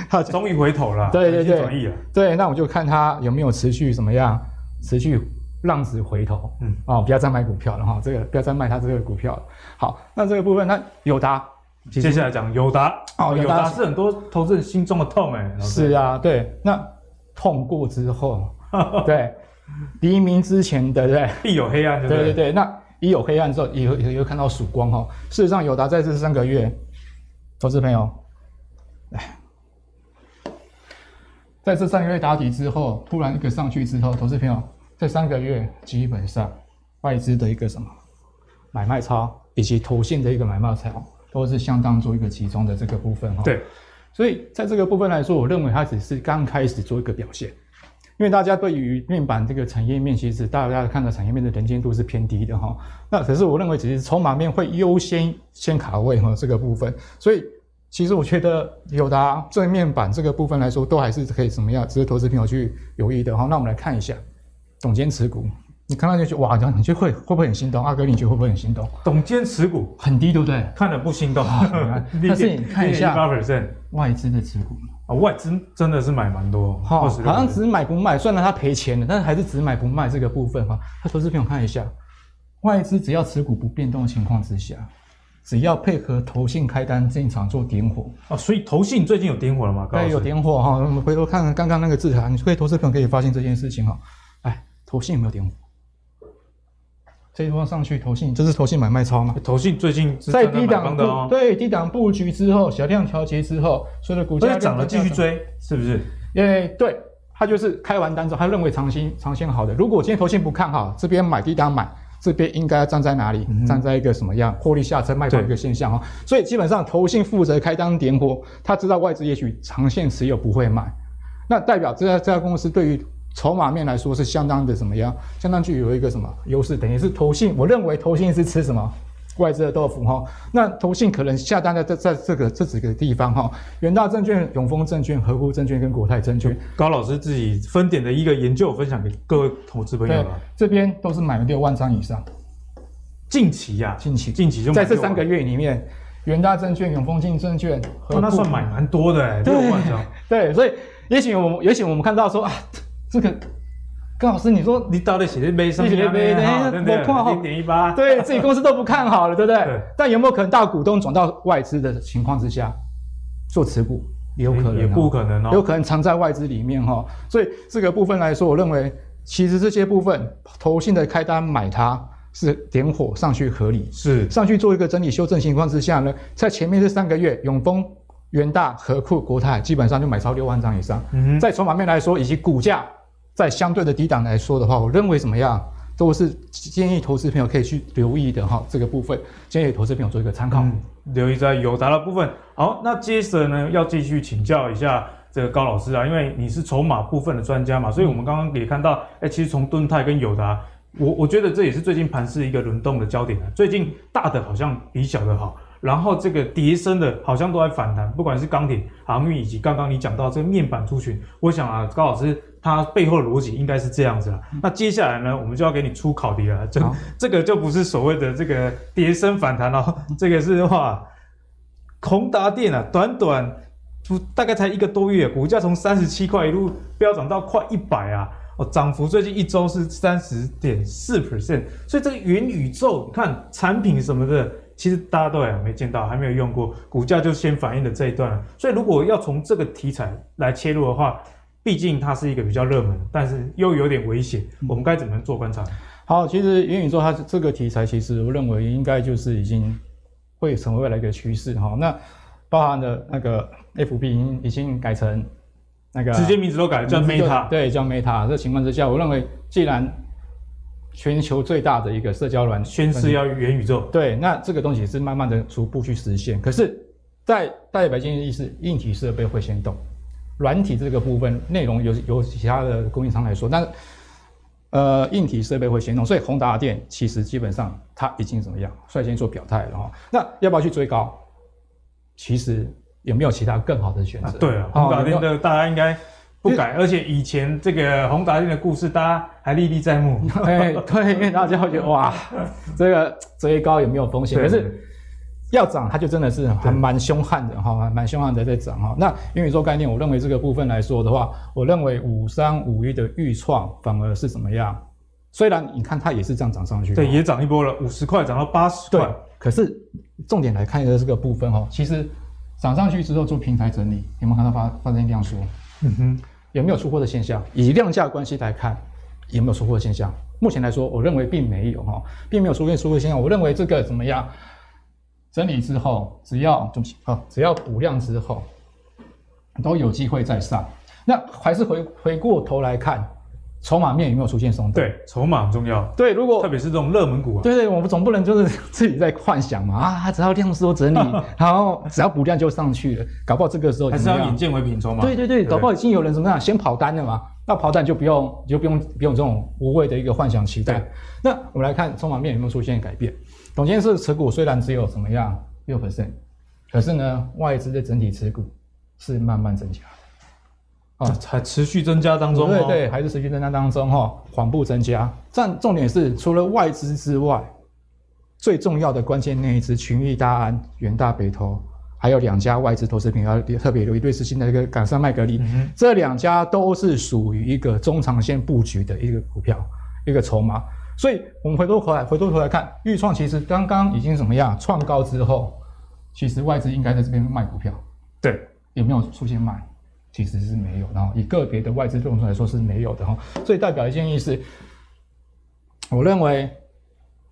Speaker 1: 它终于回头了，
Speaker 3: 对对对，转意了。对，那我就看它有没有持续怎么样，持续浪子回头。嗯，哦，不要再卖股票了哈，这个不要再卖它这个股票了。好，那这个部分，那友达，
Speaker 1: 接下来讲友达哦，友达是很多投资人心中的痛哎。
Speaker 3: 是啊，对，那痛过之后，对，黎明之前的对，
Speaker 1: 必有黑暗，对
Speaker 3: 对对，那。一有黑暗之后，也会也会看到曙光哈。事实上，友达在这三个月，投资朋友，哎，在这三个月打底之后，突然一个上去之后，投资朋友，这三个月基本上外资的一个什么买卖超，以及投信的一个买卖超，都是相当做一个集中的这个部分哈。对，所以在这个部分来说，我认为它只是刚开始做一个表现。因为大家对于面板这个产业面，其实大家看到产业面的能见度是偏低的哈。那可是我认为，只是筹码面会优先先卡位哈这个部分。所以其实我觉得友达对面板这个部分来说，都还是可以怎么样，值得投资朋友去留意的哈。那我们来看一下董监持股，你看到就觉得哇，这样你觉得会会不会很心动？阿哥，你觉得会不会很心动？
Speaker 1: 董监持股
Speaker 3: 很低，对不对？
Speaker 1: 看了不心动。
Speaker 3: 但是你看一下外资的持股。
Speaker 1: 啊，外资真的是买蛮多，
Speaker 3: 好，好像只买不卖，虽然他赔钱了，但是还是只买不卖这个部分哈。他投资朋友看一下，外资只要持股不变动的情况之下，只要配合投信开单进场做点火
Speaker 1: 啊，所以投信最近有点火了吗？
Speaker 3: 对，有点火哈。我们回头看看刚刚那个字条，你可以投资朋友可以发现这件事情哈。哎，投信有没有点火？这一波上去，投信这是投信买卖超吗？
Speaker 1: 投信最近
Speaker 3: 在低档的哦，对低档布局之后，小量调节之后，所以的股价
Speaker 1: 涨了继续追，是不是？
Speaker 3: 因为对，他就是开完单之后，他认为长线长线好的。如果今天投信不看好，这边买低档买，这边应该要站在哪里？嗯、站在一个什么样获利下车卖方一个现象哈。所以基本上投信负责开单点火，他知道外资也许长线持有不会卖，那代表这家这家公司对于。筹码面来说是相当的怎么样？相当具有一个什么优势？等于是投信，我认为投信是吃什么外资的豆腐哈。那投信可能下单在在在这个这几个地方哈，元大证券、永丰证券、合富证券跟国泰证券。
Speaker 1: 高老师自己分点的一个研究分享给各位投资朋友了。
Speaker 3: 这边都是买了六万张以上。
Speaker 1: 近期呀、啊，
Speaker 3: 近期
Speaker 1: 近期就
Speaker 3: 在这三个月里面，元大证券、永丰金证券，
Speaker 1: 哦，那算买蛮多的哎，六万张。
Speaker 3: 对，所以也许我们也许我们看到说啊，这个。高老师，你说
Speaker 1: 你到底写的没什么？
Speaker 3: 写的没的，我看好
Speaker 1: 零点一八，
Speaker 3: 对自己公司都不看好了，对不对？对。但有没有可能大股东转到外资的情况之下做持股？也有可能，
Speaker 1: 也不可能哦，
Speaker 3: 有可能藏在外资里面哈。所以这个部分来说，我认为其实这些部分投信的开单买它是点火上去合理，
Speaker 1: 是
Speaker 3: 上去做一个整理修正情况之下呢，在前面这三个月，永丰、元大、和库、国泰基本上就买超六万张以上。嗯哼，在筹码面来说，以及股价。在相对的低档来说的话，我认为怎么样都是建议投资朋友可以去留意的哈。这个部分建议投资朋友做一个参考，嗯、
Speaker 1: 留意在友达的部分。好，那接着呢要继续请教一下这个高老师啊，因为你是筹码部分的专家嘛，所以我们刚刚也看到，哎、欸，其实从敦泰跟友达，我我觉得这也是最近盘市一个轮动的焦点。最近大的好像比小的好。然后这个跌升的，好像都在反弹，不管是钢铁、航运以及刚刚你讲到这个面板族群，我想啊，高老师他背后的逻辑应该是这样子啊。那接下来呢，我们就要给你出考题了，这这个就不是所谓的这个跌升反弹了，这个是话，宏达电啊，短短不大概才一个多月，股价从三十七块一路飙涨到快一百啊，哦，涨幅最近一周是三十点四 percent，所以这个元宇宙，你看产品什么的。其实大家都还没见到，还没有用过，股价就先反映了这一段了。所以如果要从这个题材来切入的话，毕竟它是一个比较热门，但是又有点危险。我们该怎么做观察？
Speaker 3: 好，其实元宇宙它这个题材，其实我认为应该就是已经会成为未来一个趋势哈。那包含的那个 FB 已经已经改成那个
Speaker 1: 直接名字都改了，叫 Meta，
Speaker 3: 对，叫 Meta。这情况之下，我认为既然全球最大的一个社交软
Speaker 1: 宣誓要元宇宙，
Speaker 3: 对，那这个东西是慢慢的逐步去实现。可是，在大家百姓的意思，硬体设备会先动，软体这个部分内容由由其他的供应商来说，但是呃，硬体设备会先动，所以宏达电其实基本上它已经怎么样率先做表态了哈。那要不要去追高？其实有没有其他更好的选择？啊
Speaker 1: 对啊，宏达电的大家应该。不改，而且以前这个宏达电的故事，大家还历历在目。
Speaker 3: 哎，对，因为大家会觉得哇，这个追高有没有风险？可是要涨，它就真的是还蛮凶悍的哈，蛮凶悍的在涨哈。那元宇宙概念，我认为这个部分来说的话，我认为五三五一的预创反而是怎么样？虽然你看它也是这样涨上去，
Speaker 1: 对，也涨一波了，五十块涨到八十块。
Speaker 3: 可是重点来看一下这个部分哈，其实涨上去之后做平台整理，有没有看到发发生量缩？嗯哼。有没有出货的现象？以量价关系来看，有没有出货的现象？目前来说，我认为并没有哈，并没有出现出货现象。我认为这个怎么样？整理之后，只要中起啊，只要补量之后，都有机会再上。那还是回回过头来看。筹码面有没有出现松动？
Speaker 1: 对，筹码很重要。
Speaker 3: 对，如果
Speaker 1: 特别是这种热门股啊，
Speaker 3: 对对，我们总不能就是 自己在幻想嘛啊，只要量缩整理，然后只要补量就上去了，搞不好这个时候
Speaker 1: 还是要眼见为凭筹码。
Speaker 3: 对对对，搞不好已经有人怎么样先跑单了嘛？那跑单就不用就不用不用这种无谓的一个幻想期待。那我们来看筹码面有没有出现改变？董监事持股虽然只有怎么样六 percent，可是呢，外资的整体持股是慢慢增加。
Speaker 1: 啊，还持续增加当中，哦，
Speaker 3: 对对，还是持续增加当中哈，缓步增加。但重点是，除了外资之外，最重要的关键那一支群益大安、元大北投，还有两家外资投资品要特别留意，对是新的一个港商麦格利，嗯、哼这两家都是属于一个中长线布局的一个股票，一个筹码。所以，我们回过头来，回过头来看，豫创其实刚刚已经怎么样创高之后，其实外资应该在这边卖股票，
Speaker 1: 对，
Speaker 3: 有没有出现卖？其实是没有，然后以个别的外资动作来说是没有的哈，所以代表一件意思，我认为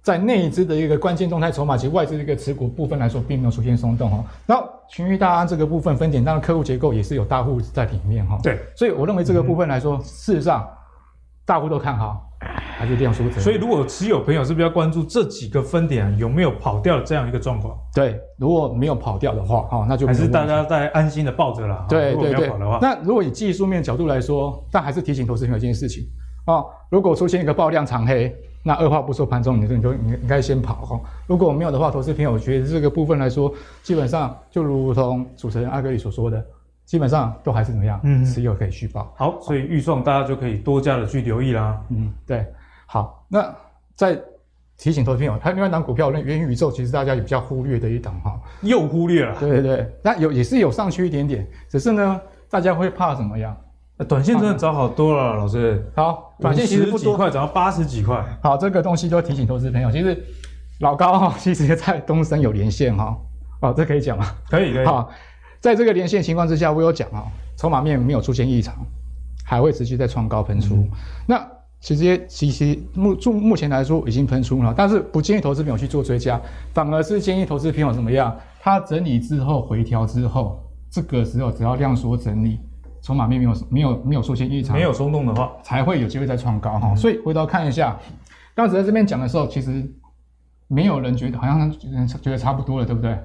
Speaker 3: 在内资的一个关键动态筹码及外资的一个持股部分来说，并没有出现松动哈。然后群益大安这个部分分点，当然客户结构也是有大户在里面哈。
Speaker 1: 对，
Speaker 3: 所以我认为这个部分来说，嗯、事实上大户都看好。还是这样说，
Speaker 1: 所以如果持有朋友是不是要关注这几个分点有没有跑掉的这样一个状况。
Speaker 3: 对，如果没有跑掉的话，哈，那就
Speaker 1: 还是大家在安心的抱着了。
Speaker 3: 对对对。那如果以技术面角度来说，但还是提醒投资朋友一件事情，哦，如果出现一个爆量长黑，那二话不说，盘中你就你就你应该先跑哈。如果没有的话，投资朋友我觉得这个部分来说，基本上就如同主持人阿格里所说的，基本上都还是怎么样，嗯，持有可以续抱。
Speaker 1: 好，所以预算大家就可以多加的去留意啦。
Speaker 3: 嗯，对。好，那在。提醒投资朋友，它另外一档股票，那元宇宙其实大家也比较忽略的一档哈，
Speaker 1: 又忽略了。
Speaker 3: 对对对，那有也是有上去一点点，只是呢，大家会怕怎么样？
Speaker 1: 短线真的涨好多了，老师。
Speaker 3: 好，短线其实不多，
Speaker 1: 块涨到八十几块。
Speaker 3: 好，这个东西就提醒投资朋友，其实老高哈，其实在东升有连线哈。哦，这可以讲吗？
Speaker 1: 可以可以。
Speaker 3: 好，在这个连线情况之下，我有讲啊，筹码面没有出现异常，还会持续在创高喷出。嗯、那。其实，其实目就目前来说已经喷出了，但是不建议投资朋友去做追加，反而是建议投资朋友怎么样？它整理之后回调之后，这个时候只要量缩整理，筹码面没有没有没有出现异常，
Speaker 1: 没有松动的话，
Speaker 3: 才会有机会再创高哈。所以回头看一下，当时在这边讲的时候，其实没有人觉得好像觉得差不多了，对不对？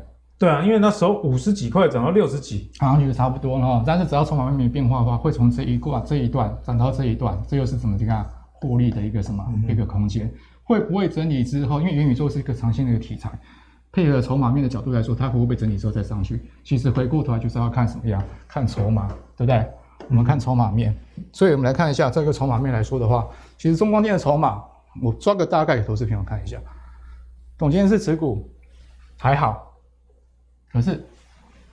Speaker 1: 对啊，因为那时候五十几块涨到六十几，
Speaker 3: 好像觉得差不多了哈。但是只要筹码面没变化的话，会从这一挂这一段涨到这一段，这又是怎么这个？获利的一个什么一个空间，会不会整理之后？因为元宇宙是一个长线的一个题材，配合筹码面的角度来说，它会不会整理之后再上去？其实回过头来就是要看什么呀？看筹码，对不对？我们看筹码面，所以我们来看一下这个筹码面来说的话，其实中光电的筹码，我抓个大概给投资朋友看一下。董监事持股还好，可是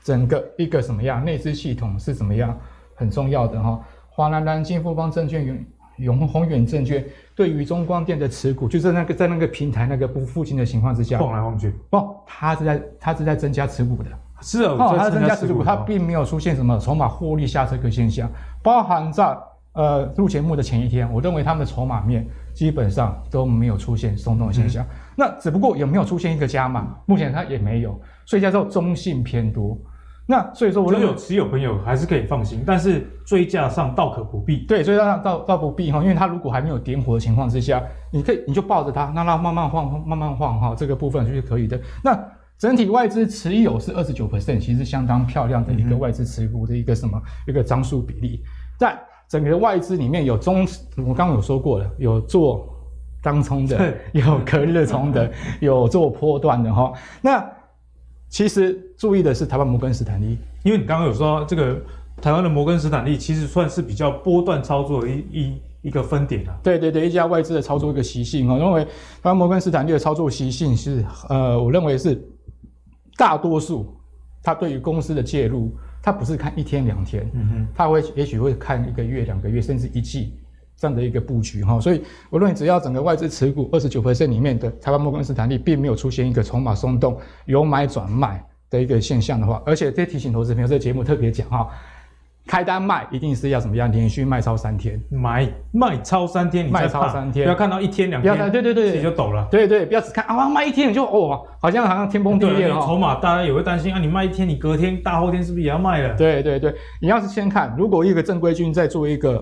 Speaker 3: 整个一个什么样内资系统是怎么样很重要的哈？华南南京、富邦证券永。永宏远证券对于中光电的持股，就是那个在那个平台那个不附近的情况之下，
Speaker 1: 晃来晃去。
Speaker 3: 不，它是在它是在增加持股的。
Speaker 1: 是啊，
Speaker 3: 哦，它是增加持股，它并没有出现什么筹码获利下车的现象。包含在呃录节目的前一天，我认为他们的筹码面基本上都没有出现松动的现象。嗯、那只不过有没有出现一个加码？目前它也没有，所以叫做中性偏多。那所以说，我认为
Speaker 1: 有持有朋友还是可以放心，但是追价上倒可不必。
Speaker 3: 对，追价上倒倒不必哈，因为它如果还没有点火的情况之下，你可以你就抱着它，让它慢慢晃，慢慢晃哈，这个部分就是可以的。那整体外资持有是二十九 percent，其实相当漂亮的一个外资持股的一个什么、嗯、一个张数比例。在整个外资里面有中，我刚刚有说过了，有做当冲的，有隔日冲的，有做波段的哈。那其实注意的是台湾摩根斯坦利，
Speaker 1: 因为你刚刚有说这个台湾的摩根斯坦利其实算是比较波段操作的一一一个分点啊。
Speaker 3: 对对对，一家外资的操作一个习性啊，我认为台湾摩根斯坦利的操作习性是呃，我认为是大多数他对于公司的介入，他不是看一天两天，他会也许会看一个月、两个月，甚至一季。这样的一个布局哈，所以无论只要整个外资持股二十九 percent 里面的台湾摩根士坦利并没有出现一个筹码松动、由买转卖的一个现象的话，而且这提醒投资朋友，这个节目特别讲哈，开单卖一定是要怎么样连续卖超三天，
Speaker 1: 买卖超三天，
Speaker 3: 你卖超三天，不要看到一天两天，不要
Speaker 1: 对对对，自己就抖了，
Speaker 3: 对对，不要只看啊卖一天你就哦，好像好像天崩地裂了，
Speaker 1: 筹码大家也会担心啊，你卖一天，你隔天大后天是不是也要卖了？
Speaker 3: 对对对，你要是先看，如果一个正规军在做一个。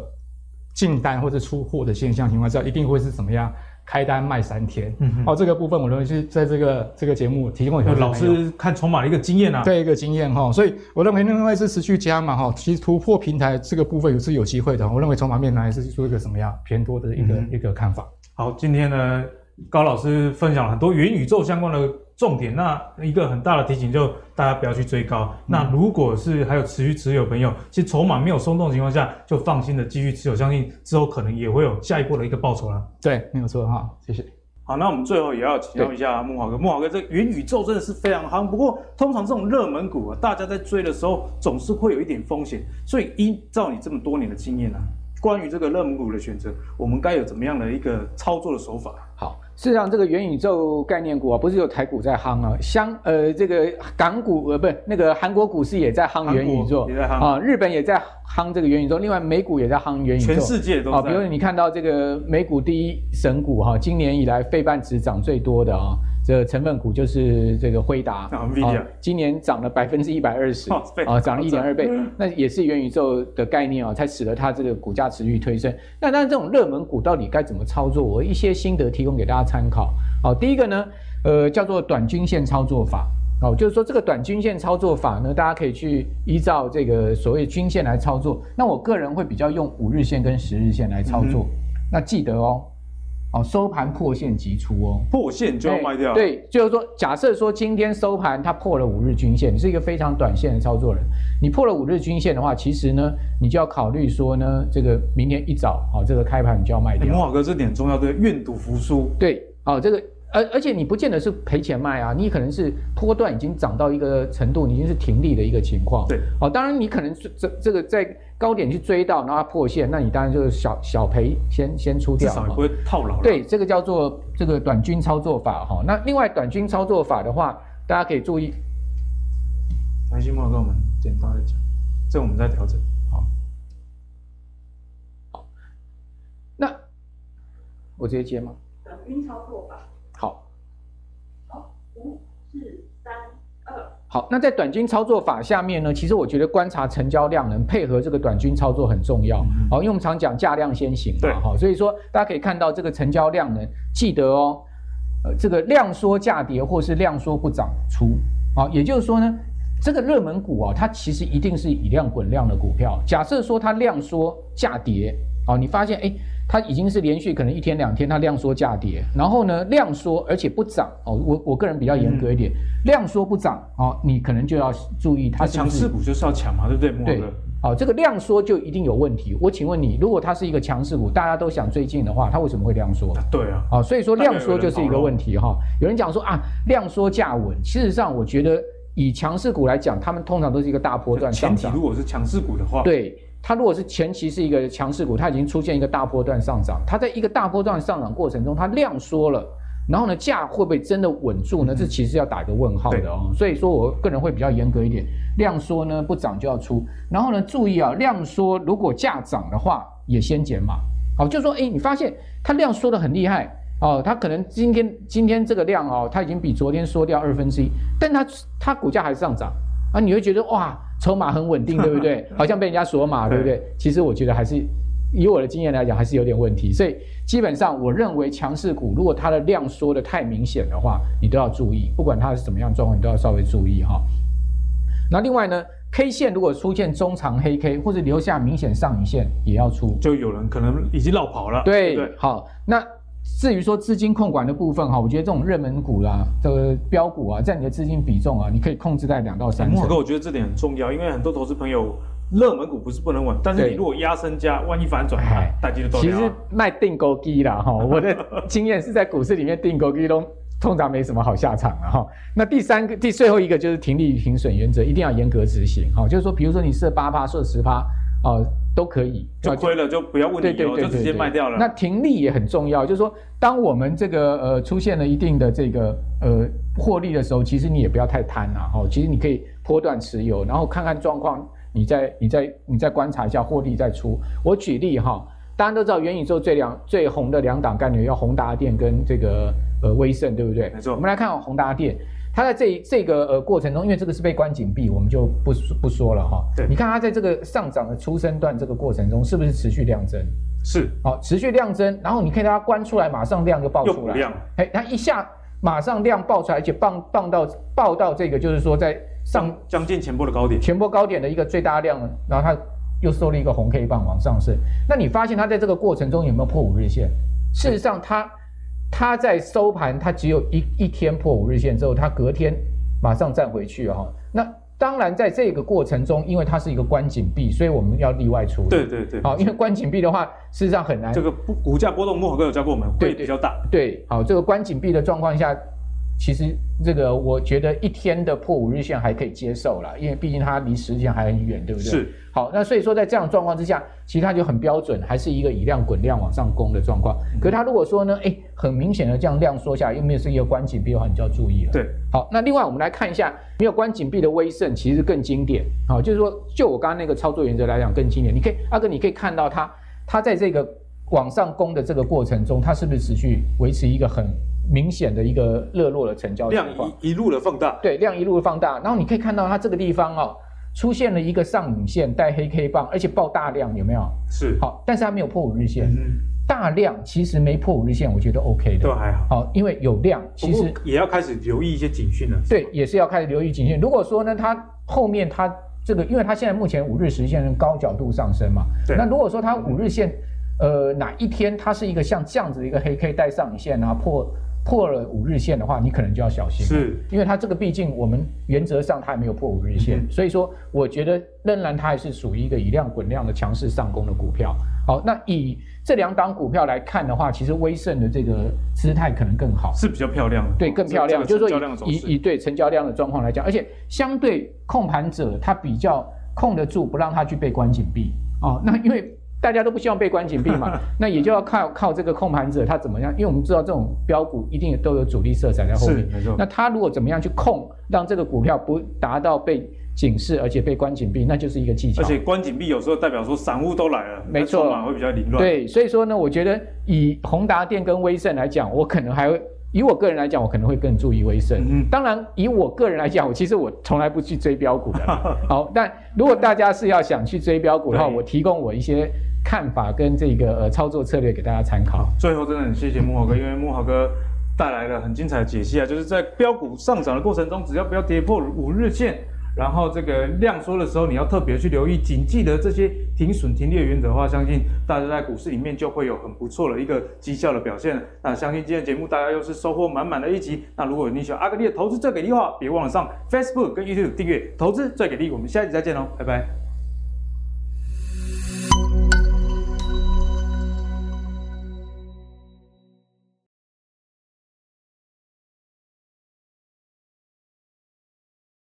Speaker 3: 进单或者出货的现象情况下，一定会是怎么样？开单卖三天。哦，这个部分我认为是在这个这个节目提供给
Speaker 1: 老师看筹码的一个经验啊，
Speaker 3: 对一个经验哈。所以我认为另外是持续加嘛哈，其实突破平台这个部分也是有机会的。我认为筹码面还是做一个什么样偏多的一个、嗯、一个看法。
Speaker 1: 好，今天呢高老师分享了很多元宇宙相关的。重点，那一个很大的提醒就大家不要去追高。嗯、那如果是还有持续持有朋友，其实筹码没有松动的情况下，就放心的继续持有，相信之后可能也会有下一波的一个报酬了。
Speaker 3: 对，没有错哈，谢谢。
Speaker 1: 好，那我们最后也要请教一下木华哥，木华哥，这元宇宙真的是非常夯。不过通常这种热门股啊，大家在追的时候总是会有一点风险。所以依照你这么多年的经验呢、啊，关于这个热门股的选择，我们该有怎么样的一个操作的手法？
Speaker 2: 好。事实上，这个元宇宙概念股啊，不是有台股在夯啊，香呃，这个港股呃，不是那个韩国股市也在夯元宇宙，
Speaker 1: 也在夯
Speaker 2: 啊，日本也在夯这个元宇宙，另外美股也在夯元宇宙，
Speaker 1: 全世界都在。啊，
Speaker 2: 比如你看到这个美股第一神股哈，今年以来费半指涨最多的啊。这个成分股就是这个辉达啊，今年涨了百分之一百二十啊，涨了一点二倍，那也是元宇宙的概念啊，才使得它这个股价持续推升。那当然，这种热门股到底该怎么操作？我一些心得提供给大家参考。好，第一个呢，呃，叫做短均线操作法。哦，就是说这个短均线操作法呢，大家可以去依照这个所谓均线来操作。那我个人会比较用五日线跟十日线来操作。那记得哦。哦，收盘破线即出哦，
Speaker 1: 破线就要卖掉。
Speaker 2: 对，就是说，假设说今天收盘它破了五日均线，你是一个非常短线的操作人，你破了五日均线的话，其实呢，你就要考虑说呢，这个明天一早，哦，这个开盘你就要卖掉。
Speaker 1: 慕驊哥，这点重要，对，愿赌服输。
Speaker 2: 对，哦，这个。而而且你不见得是赔钱卖啊，你可能是波段已经涨到一个程度，你已经是停利的一个情况。
Speaker 1: 对，
Speaker 2: 哦，当然你可能这这个在高点去追到，然后它破线，那你当然就是小小赔先先出掉，
Speaker 1: 至少也不会套牢。
Speaker 2: 对，这个叫做这个短均操作法哈。那另外短均操作法的话，大家可以注意。
Speaker 1: 来，慕驊跟我们简单的讲，这我们再调整。好，
Speaker 2: 好，那我直接接吗？
Speaker 4: 短均操作法。四、三、二。
Speaker 2: 好，那在短均操作法下面呢，其实我觉得观察成交量能配合这个短均操作很重要。好，因为我们常讲价量先行嘛，好，所以说大家可以看到这个成交量能，记得哦，呃，这个量缩价跌或是量缩不涨出，啊，也就是说呢，这个热门股啊，它其实一定是以量滚量的股票。假设说它量缩价跌，好，你发现哎。它已经是连续可能一天两天它量缩价跌，然后呢量缩而且不涨哦，我我个人比较严格一点，嗯、量缩不涨哦，你可能就要注意它。
Speaker 1: 强势股就是要抢嘛，对不对？
Speaker 2: 对，好、哦，这个量缩就一定有问题。我请问你，如果它是一个强势股，大家都想追进的话，它为什么会量缩？
Speaker 1: 对啊，
Speaker 2: 好、哦，所以说量缩就是一个问题哈、哦。有人讲说啊，量缩价稳，事实上我觉得以强势股来讲，他们通常都是一个大波段上涨。
Speaker 1: 前提如果是强势股的话，
Speaker 2: 对。它如果是前期是一个强势股，它已经出现一个大波段上涨，它在一个大波段上涨过程中，它量缩了，然后呢，价会不会真的稳住呢？这其实要打一个问号的哦。所以说我个人会比较严格一点，量缩呢不涨就要出，然后呢注意啊，量缩如果价涨的话也先减码。好，就是说哎，你发现它量缩的很厉害哦，它可能今天今天这个量哦，它已经比昨天缩掉二分之一，但它它股价还是上涨啊，你会觉得哇。筹码很稳定，对不对？好像被人家锁码，对不对？其实我觉得还是以我的经验来讲，还是有点问题。所以基本上，我认为强势股如果它的量缩的太明显的话，你都要注意，不管它是怎么样状况，你都要稍微注意哈。那另外呢，K 线如果出现中长黑 K 或者留下明显上影线，也要出。
Speaker 1: 就有人可能已经绕跑了。
Speaker 2: 对，对，好，那。至于说资金控管的部分哈，我觉得这种热门股啦，这个标股啊，在你的资金比重啊，你可以控制在两到三成。
Speaker 1: 我觉得这点很重要，因为很多投资朋友，热门股不是不能稳，但是你如果压身家，万一反转，大家都
Speaker 2: 其实卖定钩机啦哈，我的经验是在股市里面定钩机都通常没什么好下场了哈。那第三个、第最后一个就是停利停损原则，一定要严格执行哈。就是说，比如说你设八趴，设十趴。哦，都可以，
Speaker 1: 就亏了就不要问理由，就直接卖掉了。
Speaker 2: 那停利也很重要，就是说，当我们这个呃出现了一定的这个呃获利的时候，其实你也不要太贪了，哦，其实你可以波段持有，然后看看状况，你再你再你再观察一下获利再出。我举例哈，大家都知道元宇宙最两最红的两档概念，要宏达电跟这个呃威盛，对不对？
Speaker 1: 没错。
Speaker 2: 我们来看宏达电。它在这这个呃过程中，因为这个是被关紧闭，我们就不不说了哈。
Speaker 1: 对，
Speaker 2: 你看它在这个上涨的初升段这个过程中，是不是持续量增？
Speaker 1: 是，
Speaker 2: 好、哦，持续量增，然后你可以让它关出来，马上量就爆出来。
Speaker 1: 量，
Speaker 2: 哎，它一下马上量爆出来，而且棒棒到爆到这个，就是说在上
Speaker 1: 将近前波的高点，
Speaker 2: 前波高点的一个最大量，然后它又收了一个红 K 棒往上升。那你发现它在这个过程中有没有破五日线？事实上它。它在收盘，它只有一一天破五日线之后，它隔天马上站回去哈。那当然，在这个过程中，因为它是一个关紧闭，所以我们要例外处理。
Speaker 1: 对对对。
Speaker 2: 好，因为关紧闭的话，事实上很难。
Speaker 1: 这个股价波动，莫可哥有教过我们，会比较大。
Speaker 2: 对，对，好，这个关紧闭的状况下。其实这个我觉得一天的破五日线还可以接受啦，因为毕竟它离十日线还很远，对不对？
Speaker 1: 是。
Speaker 2: 好，那所以说在这样状况之下，其实它就很标准，还是一个以量滚量往上攻的状况。嗯、可是它如果说呢，哎，很明显的这样量缩下来，又没有是一个关紧闭的话，你就要注意了。
Speaker 1: 对。
Speaker 2: 好，那另外我们来看一下没有关紧闭的威盛，其实更经典。好，就是说就我刚刚那个操作原则来讲更经典。你可以阿哥，你可以看到它，它在这个往上攻的这个过程中，它是不是持续维持一个很明显的一个热络的成交量
Speaker 1: 一一路的放大，
Speaker 2: 对，量一路的放大，然后你可以看到它这个地方哦，出现了一个上影线带黑 K 棒，而且爆大量，有没有？
Speaker 1: 是，
Speaker 2: 好，但是它没有破五日线，嗯，大量其实没破五日线，我觉得 OK 的，
Speaker 1: 都还好，
Speaker 2: 好，因为有量，其实
Speaker 1: 也要开始留意一些警讯了，
Speaker 2: 对，也是要开始留意警讯。如果说呢，它后面它这个，因为它现在目前五日十线是高角度上升嘛，
Speaker 1: 对，
Speaker 2: 那如果说它五日线呃哪一天它是一个像这样子的一个黑 K 带上影线啊破。破了五日线的话，你可能就要小心，
Speaker 1: 是。
Speaker 2: 因为它这个毕竟我们原则上它还没有破五日线，嗯、所以说我觉得仍然它还是属于一个以量滚量的强势上攻的股票。好，那以这两档股票来看的话，其实威盛的这个姿态可能更好，
Speaker 1: 是比较漂亮的，
Speaker 2: 对，更漂亮，
Speaker 1: 就是
Speaker 2: 说以以以对成交量的状况来讲，而且相对控盘者他比较控得住，不让他去被关紧闭。哦，那因为。大家都不希望被关紧闭嘛，那也就要靠靠这个控盘者他怎么样？因为我们知道这种标股一定都有主力色彩在后面，没错。那他如果怎么样去控，让这个股票不达到被警示，而且被关紧闭，那就是一个技巧。
Speaker 1: 而且关紧闭有时候代表说散户都来了，
Speaker 2: 没错，
Speaker 1: 会比较凌乱。
Speaker 2: 对，所以说呢，我觉得以宏达电跟威盛来讲，我可能还会。以我个人来讲，我可能会更注意威盛。嗯，当然，以我个人来讲，我其实我从来不去追标股的。好，但如果大家是要想去追标股的话，我提供我一些看法跟这个呃操作策略给大家参考。
Speaker 1: 最后，真的很谢谢慕驊哥，因为慕驊哥带来了很精彩的解析啊，就是在标股上涨的过程中，只要不要跌破五日线。然后这个量缩的时候，你要特别去留意，谨记得这些停损停利的原则的话，相信大家在股市里面就会有很不错的一个绩效的表现。那相信今天节目大家又是收获满满的一集。那如果你喜欢阿格力的投资最给力的话，别忘了上 Facebook 跟 YouTube 订阅投资最给力。我们下一集再见喽，拜拜。